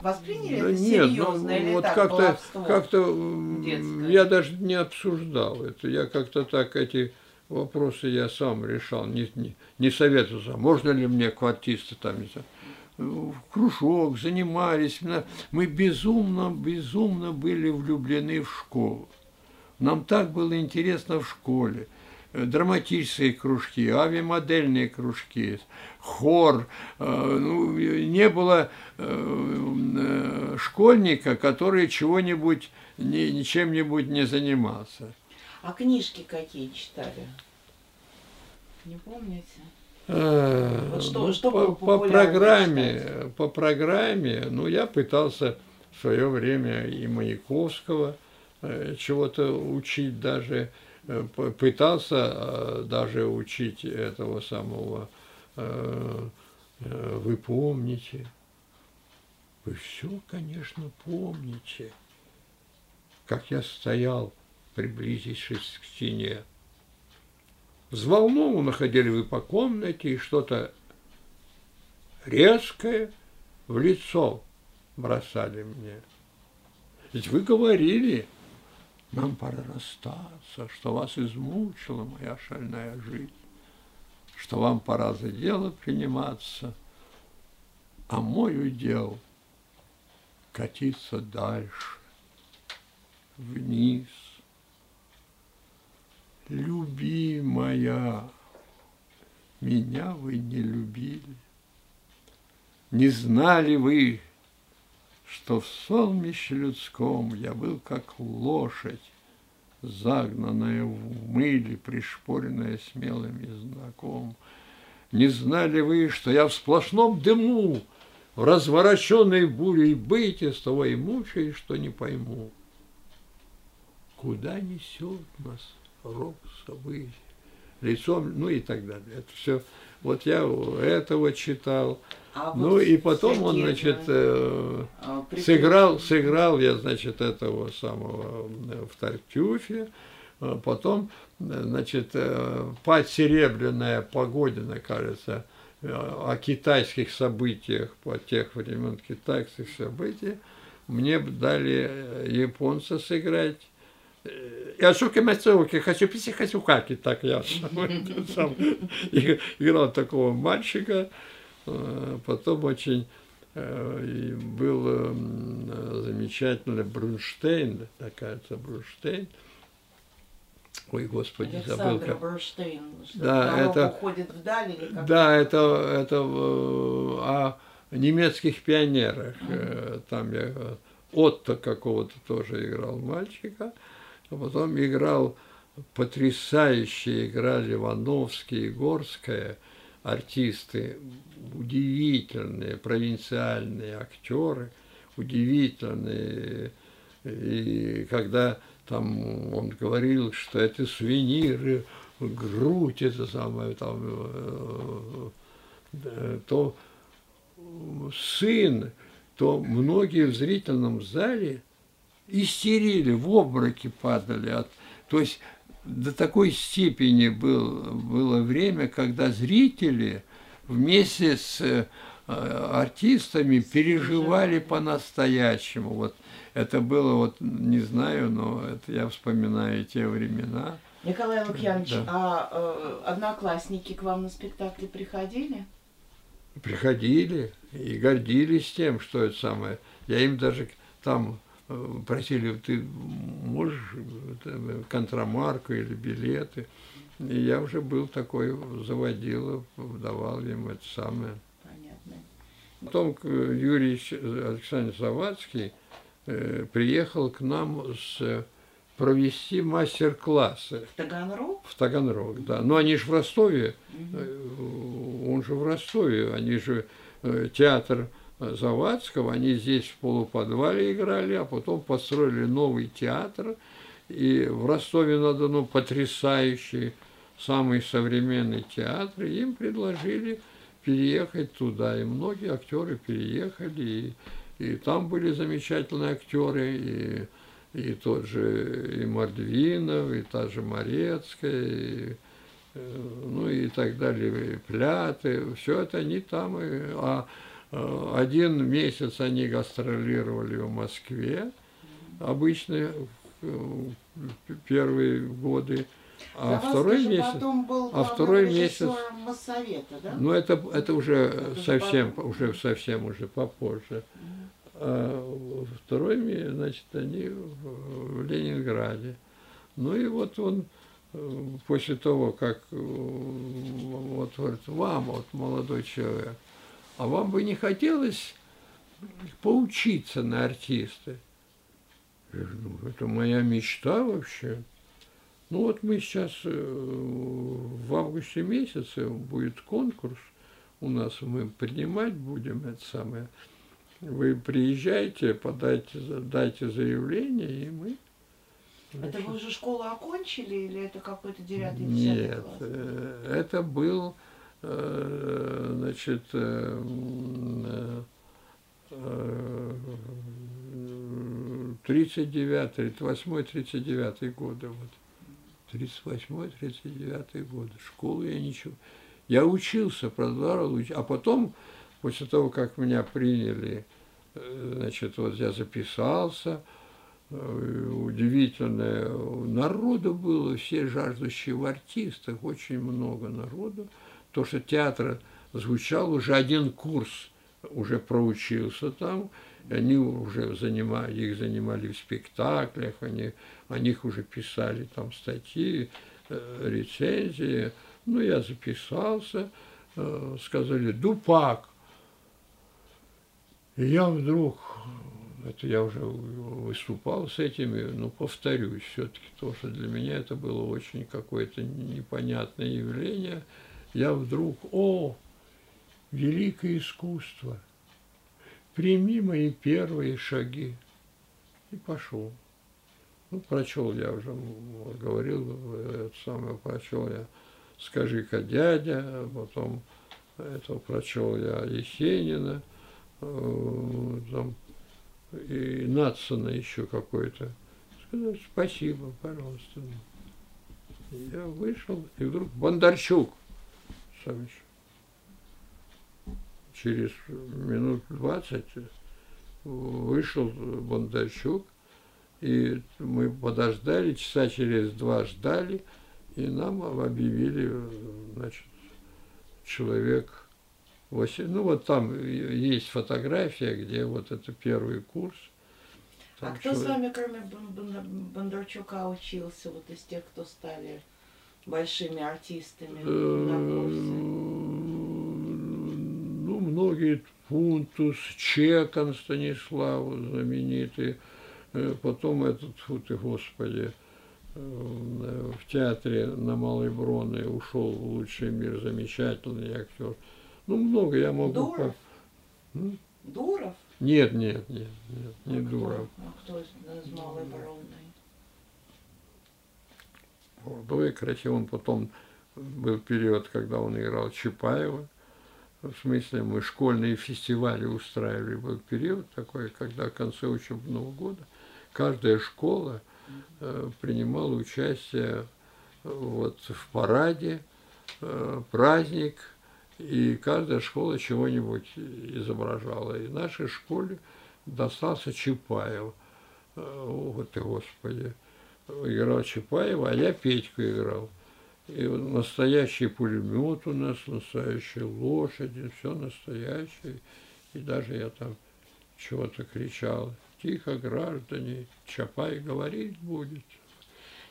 Восприняли
да
это
нет,
серьезно
ну,
или
вот
так,
как-то, как-то
детское?
я даже не обсуждал это. Я как-то так эти вопросы я сам решал, не, не, не советовался, можно ли мне квартисты там, не знаю, в кружок, занимались. Мы безумно, безумно были влюблены в школу. Нам так было интересно в школе. Э, драматические кружки, авиамодельные кружки, хор. Э, ну, не было э, школьника, который чего-нибудь, ничем-нибудь не занимался.
А книжки какие читали? Не помните?
Вот что, ну, что по, по программе, читать? по программе, ну, я пытался в свое время и Маяковского – Э, чего-то учить даже, э, пытался э, даже учить этого самого, вы помните, вы все, конечно, помните, как я стоял, приблизившись к стене. Взволнованно ходили вы по комнате и что-то резкое в лицо бросали мне. Ведь вы говорили, нам пора расстаться, что вас измучила моя шальная жизнь, что вам пора за дело приниматься, а мой удел катиться дальше, вниз. Любимая, меня вы не любили, не знали вы, что в солмище людском я был как лошадь, загнанная в мыле, пришпоренная смелым знаком. Не знали вы, что я в сплошном дыму, В развороченной бурей быть, из того и мучаюсь, что не пойму. Куда несет нас рок событий? Лицом, ну и так далее. Это все. Вот я этого читал. А ну вот и потом он, значит, э, а, сыграл, сыграл я, значит, этого самого э, в Тартюфе. А потом, значит, э, «Пать серебряная Погодина», кажется, э, о китайских событиях, по тех времен китайских событий, мне дали японца сыграть. Я шуки мацуки, хочу писи, хочу хаки, так я сам играл такого мальчика, потом очень был замечательный Брунштейн, такая Брунштейн. Ой, господи,
Александр
забыл
как. Брунштейн,
да, это,
уходит вдаль или как?
Да, это, это о немецких пионерах. Там я Отто какого-то тоже играл мальчика, а потом играл потрясающе играли Вановский и Горская – артисты, удивительные провинциальные актеры, удивительные. И когда там он говорил, что это свиниры, грудь, это самое там, э, то сын, то многие в зрительном зале истерили, в обмороки падали от. То есть до такой степени был, было время, когда зрители вместе с э, артистами переживали по-настоящему. Вот это было, вот не знаю, но это я вспоминаю те времена.
Николай Лукьянович, да. а э, одноклассники к вам на спектакли приходили?
Приходили и гордились тем, что это самое. Я им даже там просили, ты можешь контрамарку или билеты. И я уже был такой, заводил, давал им это самое. Понятно. Потом Юрий Александр Завадский э, приехал к нам с провести мастер-классы.
В Таганрог?
В Таганрог, да. Но они же в Ростове, угу. он же в Ростове, они же театр Завадского, они здесь в полуподвале играли, а потом построили новый театр, и в Ростове-на-Дону потрясающий, самый современный театр, им предложили переехать туда, и многие актеры переехали, и, и там были замечательные актеры, и, и тот же и Мордвинов, и та же Морецкая, и, э, ну и так далее, и Пляты, все это они там, и, а один месяц они гастролировали в Москве, обычно первые годы.
А За второй месяц, был
а второй месяц,
Моссовета, да?
ну это это уже это совсем потом. уже совсем уже попозже. А второй значит, они в Ленинграде. Ну и вот он э, после того, как э, вот говорит, вам, вот молодой человек, а вам бы не хотелось поучиться на артиста? Я говорю, ну, это моя мечта вообще. Ну вот мы сейчас э, в августе месяце будет конкурс у нас, мы принимать будем это самое. Вы приезжайте, подайте, дайте заявление, и мы
это вы уже школу окончили или это какой-то девятый,
десятый Нет, класс? Э, это был Э, значит, 39 38 39 годы, вот. 38 39 годы. Школу я ничего. Я учился, продолжал учиться. А потом, после того, как меня приняли, э, значит, вот я записался, э, удивительное, народу было, все жаждущие в артистах, очень много народу то, что театр звучал, уже один курс уже проучился там, они уже занимали, их занимали в спектаклях, они, о них уже писали там статьи, э, рецензии. Ну, я записался, э, сказали, Дупак. И я вдруг, это я уже выступал с этими, но повторюсь, все-таки то, что для меня это было очень какое-то непонятное явление – я вдруг, о, великое искусство, прими мои первые шаги. И пошел. Ну, прочел я уже, говорил, это самое прочел я «Скажи-ка, дядя», потом это прочел я Есенина, э, там, и Натсона еще какой-то. Сказал, спасибо, пожалуйста. Я вышел, и вдруг Бондарчук, Савич, через минут двадцать вышел Бондарчук, и мы подождали, часа через два ждали, и нам объявили, значит, человек 8, ну вот там есть фотография, где вот это первый курс.
Там а кто человек... с вами, кроме Бондарчука, учился, вот из тех, кто стали большими артистами курсе?
Ну, многие, Пунтус, Чекан Станислав, знаменитый, э, потом этот, фу ты, господи, э, в театре на Малой Броне ушел в лучший мир, замечательный актер. Ну, много я могу...
Дуров? По... Дуров?
Нет, нет, нет, нет, не а Дуров.
Кто? А кто из, из Малой Броны?
Выкрати, он потом был период, когда он играл Чапаева. В смысле, мы школьные фестивали устраивали. Был период такой, когда в конце учебного года каждая школа э, принимала участие вот, в параде, э, праздник, и каждая школа чего-нибудь изображала. И нашей школе достался Чапаев. Э, о, вот и Господи играл Чапаева, а я Петьку играл. И настоящий пулемет у нас, настоящие лошади, все настоящее. И даже я там чего-то кричал. Тихо, граждане, Чапай говорить будет.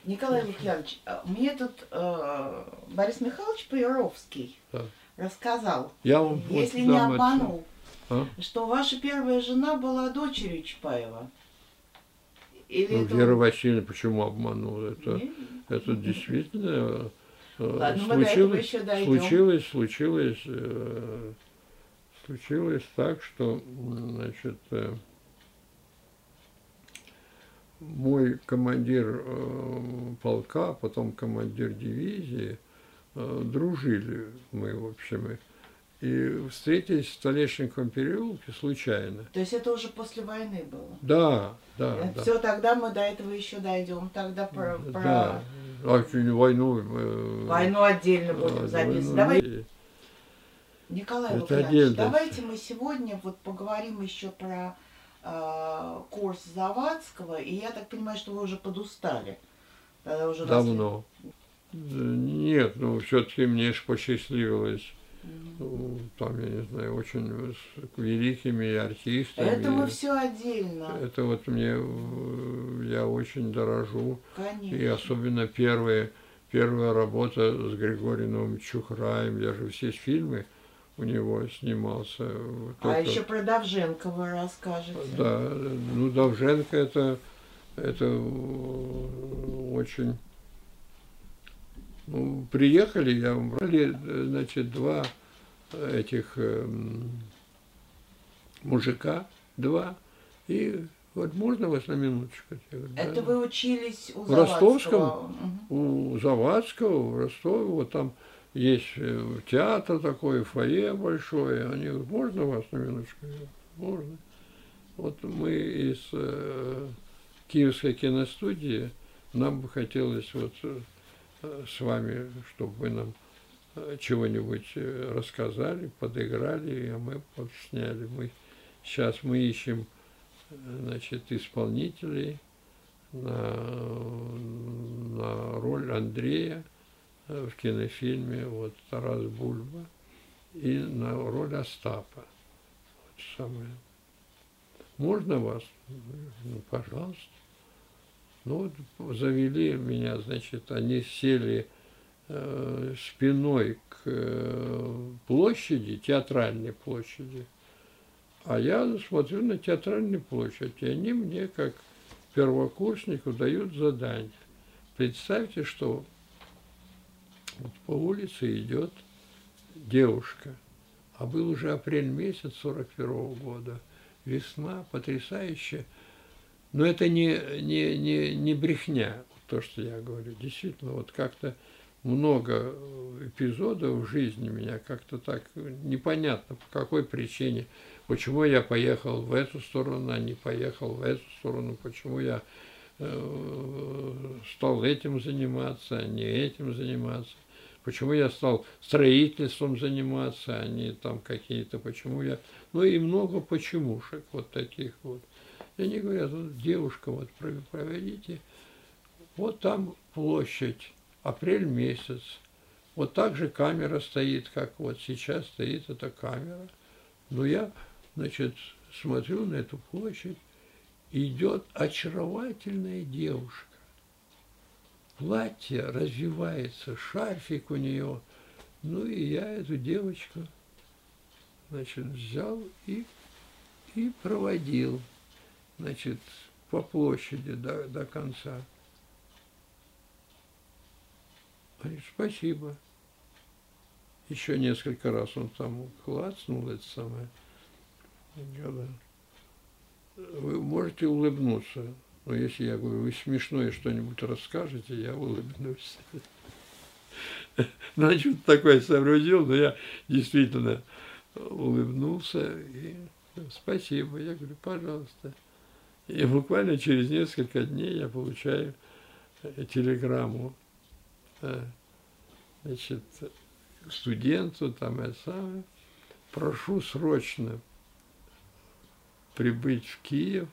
Николай Лукьянович, а мне тут э, Борис Михайлович Паировский да. рассказал,
я вам
если не обманул, а? что ваша первая жена была дочерью Чапаева.
Или ну. Вера Васильевна почему обманула? Это, это действительно
э, Ладно, случилось,
случилось, случилось, э, случилось так, что значит, э, мой командир полка, потом командир дивизии, дружили мы, в общем, и встретились в Столешниковом переулке случайно.
То есть это уже после войны было?
Да, да.
Э, да. Все, тогда мы до этого еще дойдем. Тогда про... про...
Да, а войну...
Э, войну отдельно будем записывать. Давай... Николай это Лукьянович, давайте мы сегодня вот поговорим еще про э, курс Завадского. И я так понимаю, что вы уже подустали.
Тогда уже Давно. Нас... Нет, ну все-таки мне же посчастливилось там, я не знаю, очень великими артистами.
Это мы все отдельно.
Это вот мне, я очень дорожу.
Конечно.
И особенно первые, первая работа с Григорием Чухраем, я же все фильмы у него снимался.
А Только... А еще про Давженко вы расскажете.
Да, ну Давженко это, это очень ну, приехали, я брали, значит, два этих э, мужика, два, и вот можно вас на минуточку?
Говорю, Это да. вы учились у
в Ростовском, угу. у Завадского, в Ростове, вот там есть э, театр такой, фойе большое. Они говорят, можно вас на минуточку? Я говорю, можно. Вот мы из э, Киевской киностудии, нам бы хотелось вот э, с вами, чтобы вы нам э, чего-нибудь э, рассказали, подыграли, а мы сняли. Мы, сейчас мы ищем значит, исполнителей на, на роль Андрея э, в кинофильме вот Тарас Бульба и на роль Остапа. Вот самое. Можно вас? Ну, пожалуйста. Ну завели меня, значит, они сели э, спиной к э, площади, театральной площади, а я смотрю на театральную площадь, и они мне, как первокурснику, дают задание. Представьте, что вот по улице идет девушка. А был уже апрель месяц 41 -го года. Весна потрясающая. Но это не, не, не, не брехня, то, что я говорю. Действительно, вот как-то много эпизодов в жизни меня как-то так непонятно, по какой причине, почему я поехал в эту сторону, а не поехал в эту сторону, почему я э, стал этим заниматься, а не этим заниматься, почему я стал строительством заниматься, а не там какие-то, почему я, ну и много почемушек вот таких вот. И они говорят, вот девушка, вот проведите, вот там площадь, апрель месяц. Вот так же камера стоит, как вот сейчас стоит эта камера. Но я, значит, смотрю на эту площадь, идет очаровательная девушка. Платье развивается, шарфик у нее. Ну и я эту девочку, значит, взял и, и проводил, значит, по площади до, до конца. Говорит, спасибо. Еще несколько раз он там клацнул это самое. Вы можете улыбнуться. Но если я говорю, вы смешное что-нибудь расскажете, я улыбнусь. Значит, такое сообразил, но я действительно улыбнулся и спасибо. Я говорю, пожалуйста. И буквально через несколько дней я получаю телеграмму значит, студенту, там это самое, прошу срочно прибыть в Киев,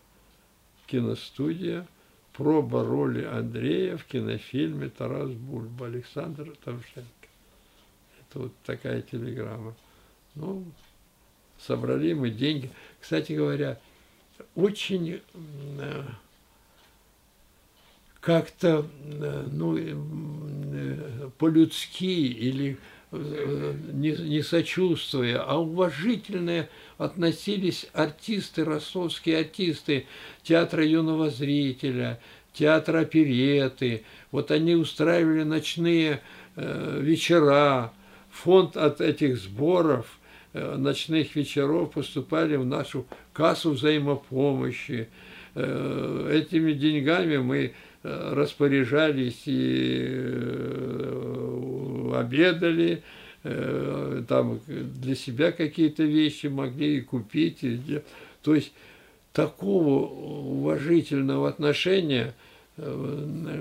киностудия, проба роли Андрея в кинофильме «Тарас Бульба» Александр Тавшенко. Это вот такая телеграмма. Ну, собрали мы деньги. Кстати говоря, очень э, как-то э, ну, э, по-людски или не, не сочувствуя, а уважительно относились артисты, ростовские артисты театра юного зрителя, театра опереты. Вот они устраивали ночные э, вечера. Фонд от этих сборов, ночных вечеров поступали в нашу кассу взаимопомощи. Э, этими деньгами мы распоряжались и э, обедали, э, там для себя какие-то вещи могли и купить. То есть такого уважительного отношения, э,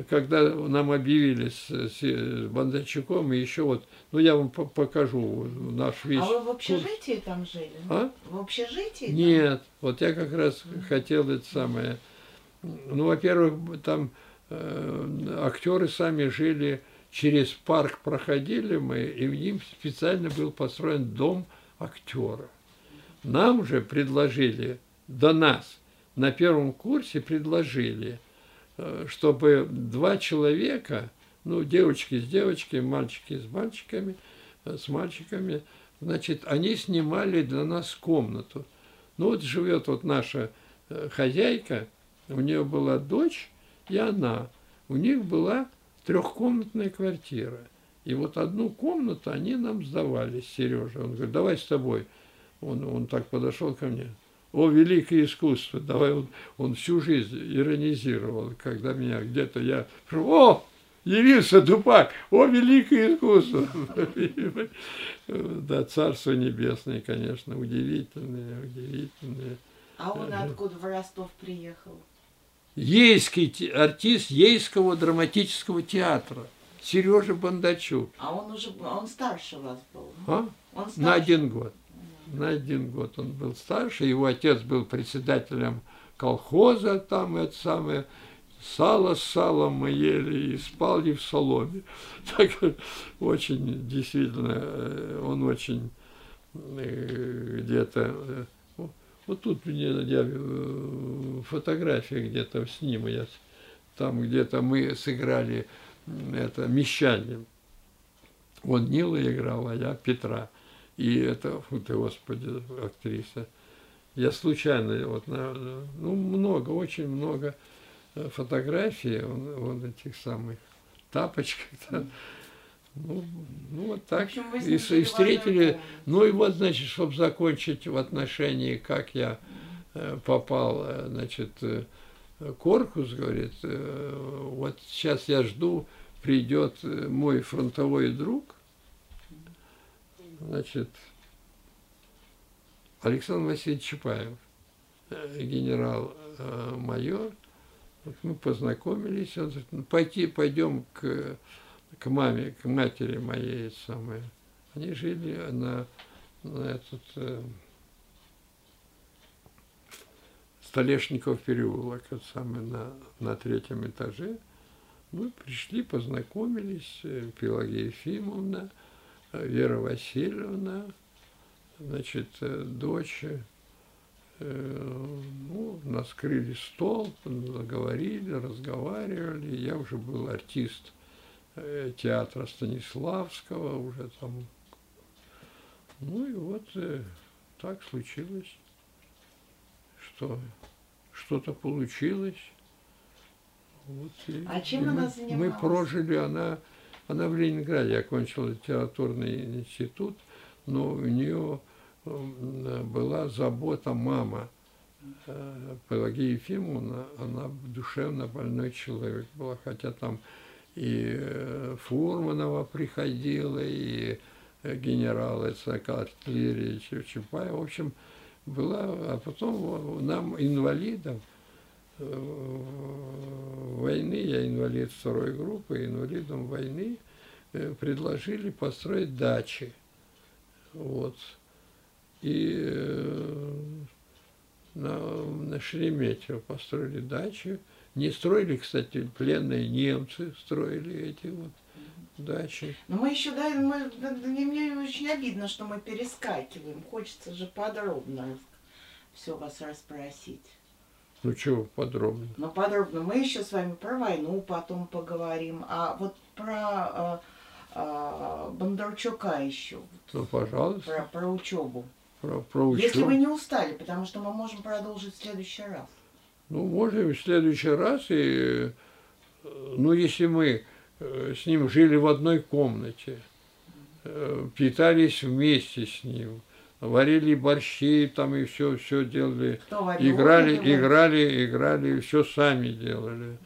когда нам объявили с, с Бондарчуком, и еще вот, ну я вам покажу наш вещь. А
вы в общежитии там жили?
А?
В общежитии?
Нет, там? вот я как раз хотел это самое. Ну, во-первых, там Э, актеры сами жили, через парк проходили мы, и в ним специально был построен дом актера. Нам же предложили, до нас, на первом курсе предложили, чтобы два человека, ну, девочки с девочками, мальчики с мальчиками, э, с мальчиками, значит, они снимали для нас комнату. Ну, вот живет вот наша хозяйка, у нее была дочь, и она. У них была трехкомнатная квартира. И вот одну комнату они нам сдавали с Сережей. Он говорит, давай с тобой. Он, он так подошел ко мне. О, великое искусство. Давай он, он всю жизнь иронизировал, когда меня где-то я... О, явился Дупак! О, великое искусство! Да, Царство Небесное, конечно, удивительное, удивительное.
А он откуда в Ростов приехал?
ейский артист Ейского драматического театра Сережа Бондачук.
А он уже он старше вас был?
А? Он старше. На один год. На один год он был старше. Его отец был председателем колхоза, там это самое, сало с салом мы ели и спали в соломе. Так очень, действительно, э, он очень э, где-то э, вот тут мне я, фотография где-то с ним, я, там где-то мы сыграли это «Мещане». Он Нила играл, а я Петра. И это, фу ты, господи, актриса. Я случайно, вот, на, ну, много, очень много э, фотографий, он, он этих самых тапочках. -то. Ну, ну вот так. Общем, и, и встретили. Ну и вот, значит, чтобы закончить в отношении, как я э, попал, э, значит, э, Корпус, говорит, э, вот сейчас я жду, придет мой фронтовой друг, значит, Александр Васильевич Чапаев, э, генерал-майор. Вот мы познакомились, он говорит, ну, пойти, пойдем к к маме, к матери моей самой. Они жили на, на этот э, Столешников переулок, это самый, на, на третьем этаже. Мы пришли, познакомились, э, Пелагея Ефимовна, э, Вера Васильевна, значит, э, дочь, ну, нас крыли стол, говорили, разговаривали. Я уже был артист Э, театра Станиславского уже там. Ну и вот э, так случилось, что что-то получилось.
Вот, и, а чем и
она
мы, занималась?
Мы прожили, она, она в Ленинграде окончила литературный институт, но у нее э, была забота мама. Пелагея Ефимовна, она душевно больной человек была, хотя там и э, Фурманова приходила, и э, генерал СК артиллерии Чапаев. В общем, была, а потом нам, инвалидам, э, войны, я инвалид второй группы, инвалидам войны, предложили построить дачи. Вот. И на, на Шереметьево построили дачу. Не строили, кстати, пленные немцы, строили эти вот дачи.
Но мы еще, да, мы, мне очень обидно, что мы перескакиваем. Хочется же подробно все вас расспросить.
Ну чего подробно?
Ну подробно. Мы еще с вами про войну потом поговорим, а вот про а, а, Бондарчука еще.
Ну, пожалуйста.
Про, про учебу.
Про, про учебу.
Если вы не устали, потому что мы можем продолжить в следующий раз.
Ну, можем в следующий раз, и, ну, если мы э, с ним жили в одной комнате, э, питались вместе с ним, варили борщи там и все, все делали, играли, играли, играли, все сами делали.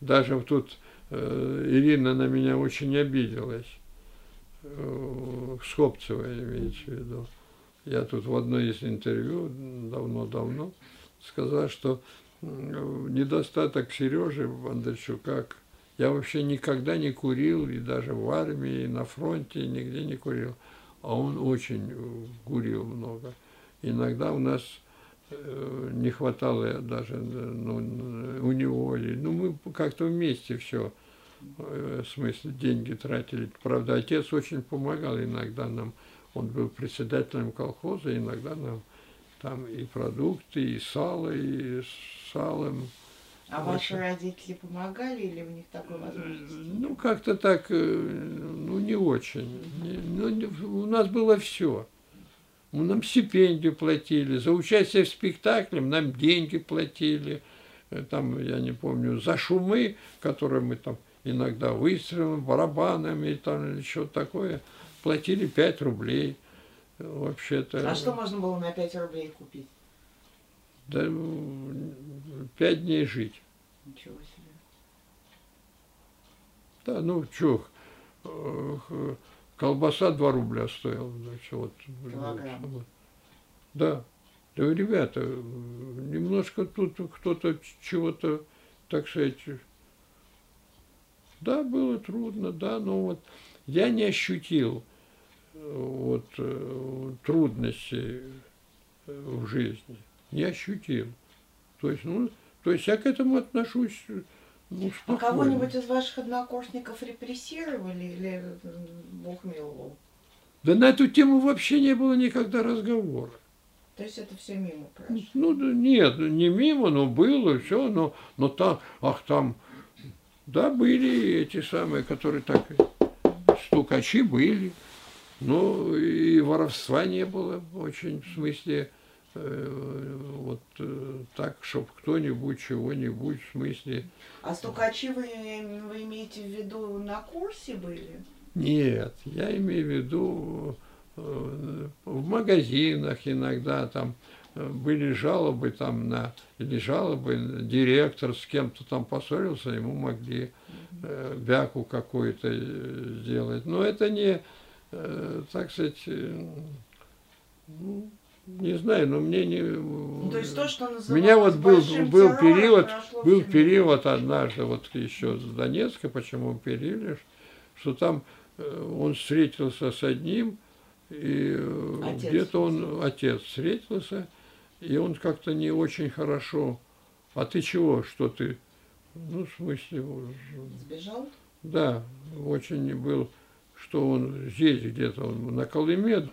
Даже тут э, Ирина на меня очень обиделась, Скопцева имеется в виду. Я тут в одной из интервью давно-давно сказал, что недостаток Сережи Бондарчука. Я вообще никогда не курил, и даже в армии, и на фронте нигде не курил. А он очень э, курил много. Иногда у нас э, не хватало даже ну, у него. Ну, мы как-то вместе все, э, в смысле, деньги тратили. Правда, отец очень помогал иногда нам. Он был председателем колхоза, иногда нам там и продукты, и сало, и салом.
А ваши родители помогали или у них такой возможности?
Ну, как-то так, э, ну, не очень. ну, у нас было все. Нам стипендию платили, за участие в спектакле нам деньги платили, э, там, я не помню, за шумы, которые мы там иногда выстрелом, барабанами, там, или что-то такое, платили 5 рублей вообще-то.
А что можно было на 5 рублей купить?
Да пять дней жить.
Ничего себе.
Да, ну чё, колбаса 2 рубля стоила. Значит, вот,
Килограмм.
Да. Да, ребята, немножко тут кто-то чего-то, так сказать, да, было трудно, да, но вот я не ощутил вот, трудностей в жизни, не ощутил. То есть, ну, то есть я к этому отношусь ну,
А кого-нибудь из ваших однокурсников репрессировали или Бог миловал?
Да на эту тему вообще не было никогда разговора.
То есть это все мимо прошло?
Ну, нет, не мимо, но было все, но, но там, ах, там, да, были эти самые, которые так, стукачи были. Ну, и воровства не было очень, в смысле, э, вот э, так, чтобы кто-нибудь чего-нибудь, в смысле...
А стукачи вы, вы имеете в виду на курсе были?
Нет, я имею в виду э, в магазинах иногда там э, были жалобы там на или жалобы директор с кем-то там поссорился, ему могли э, бяку какую-то э, сделать. Но это не, э, так сказать, э, ну, не знаю, но мне не.
Ну, то есть то, что
меня вот был, был период, был период однажды, вот еще с Донецка, почему перевели, что там э, он встретился с одним, и э, где-то он, отец встретился, и он как-то не очень хорошо. А ты чего, что ты? Ну, в смысле,
Сбежал?
да, очень был, что он здесь где-то, он на Колыме,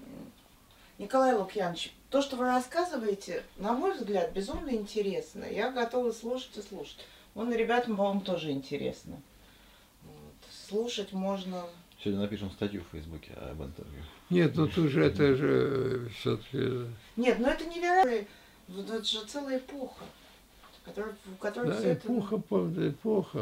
Николай Лукьянович, то, что вы рассказываете, на мой взгляд, безумно интересно. Я готова слушать и слушать. Вон ребятам, по-моему, тоже интересно. Вот. Слушать можно...
Сегодня напишем статью в Фейсбуке об интервью.
Нет, ну тут же это же все-таки
Нет, ну это невероятно. Это же целая эпоха, которая, в которой
Да,
все это...
эпоха, правда, эпоха.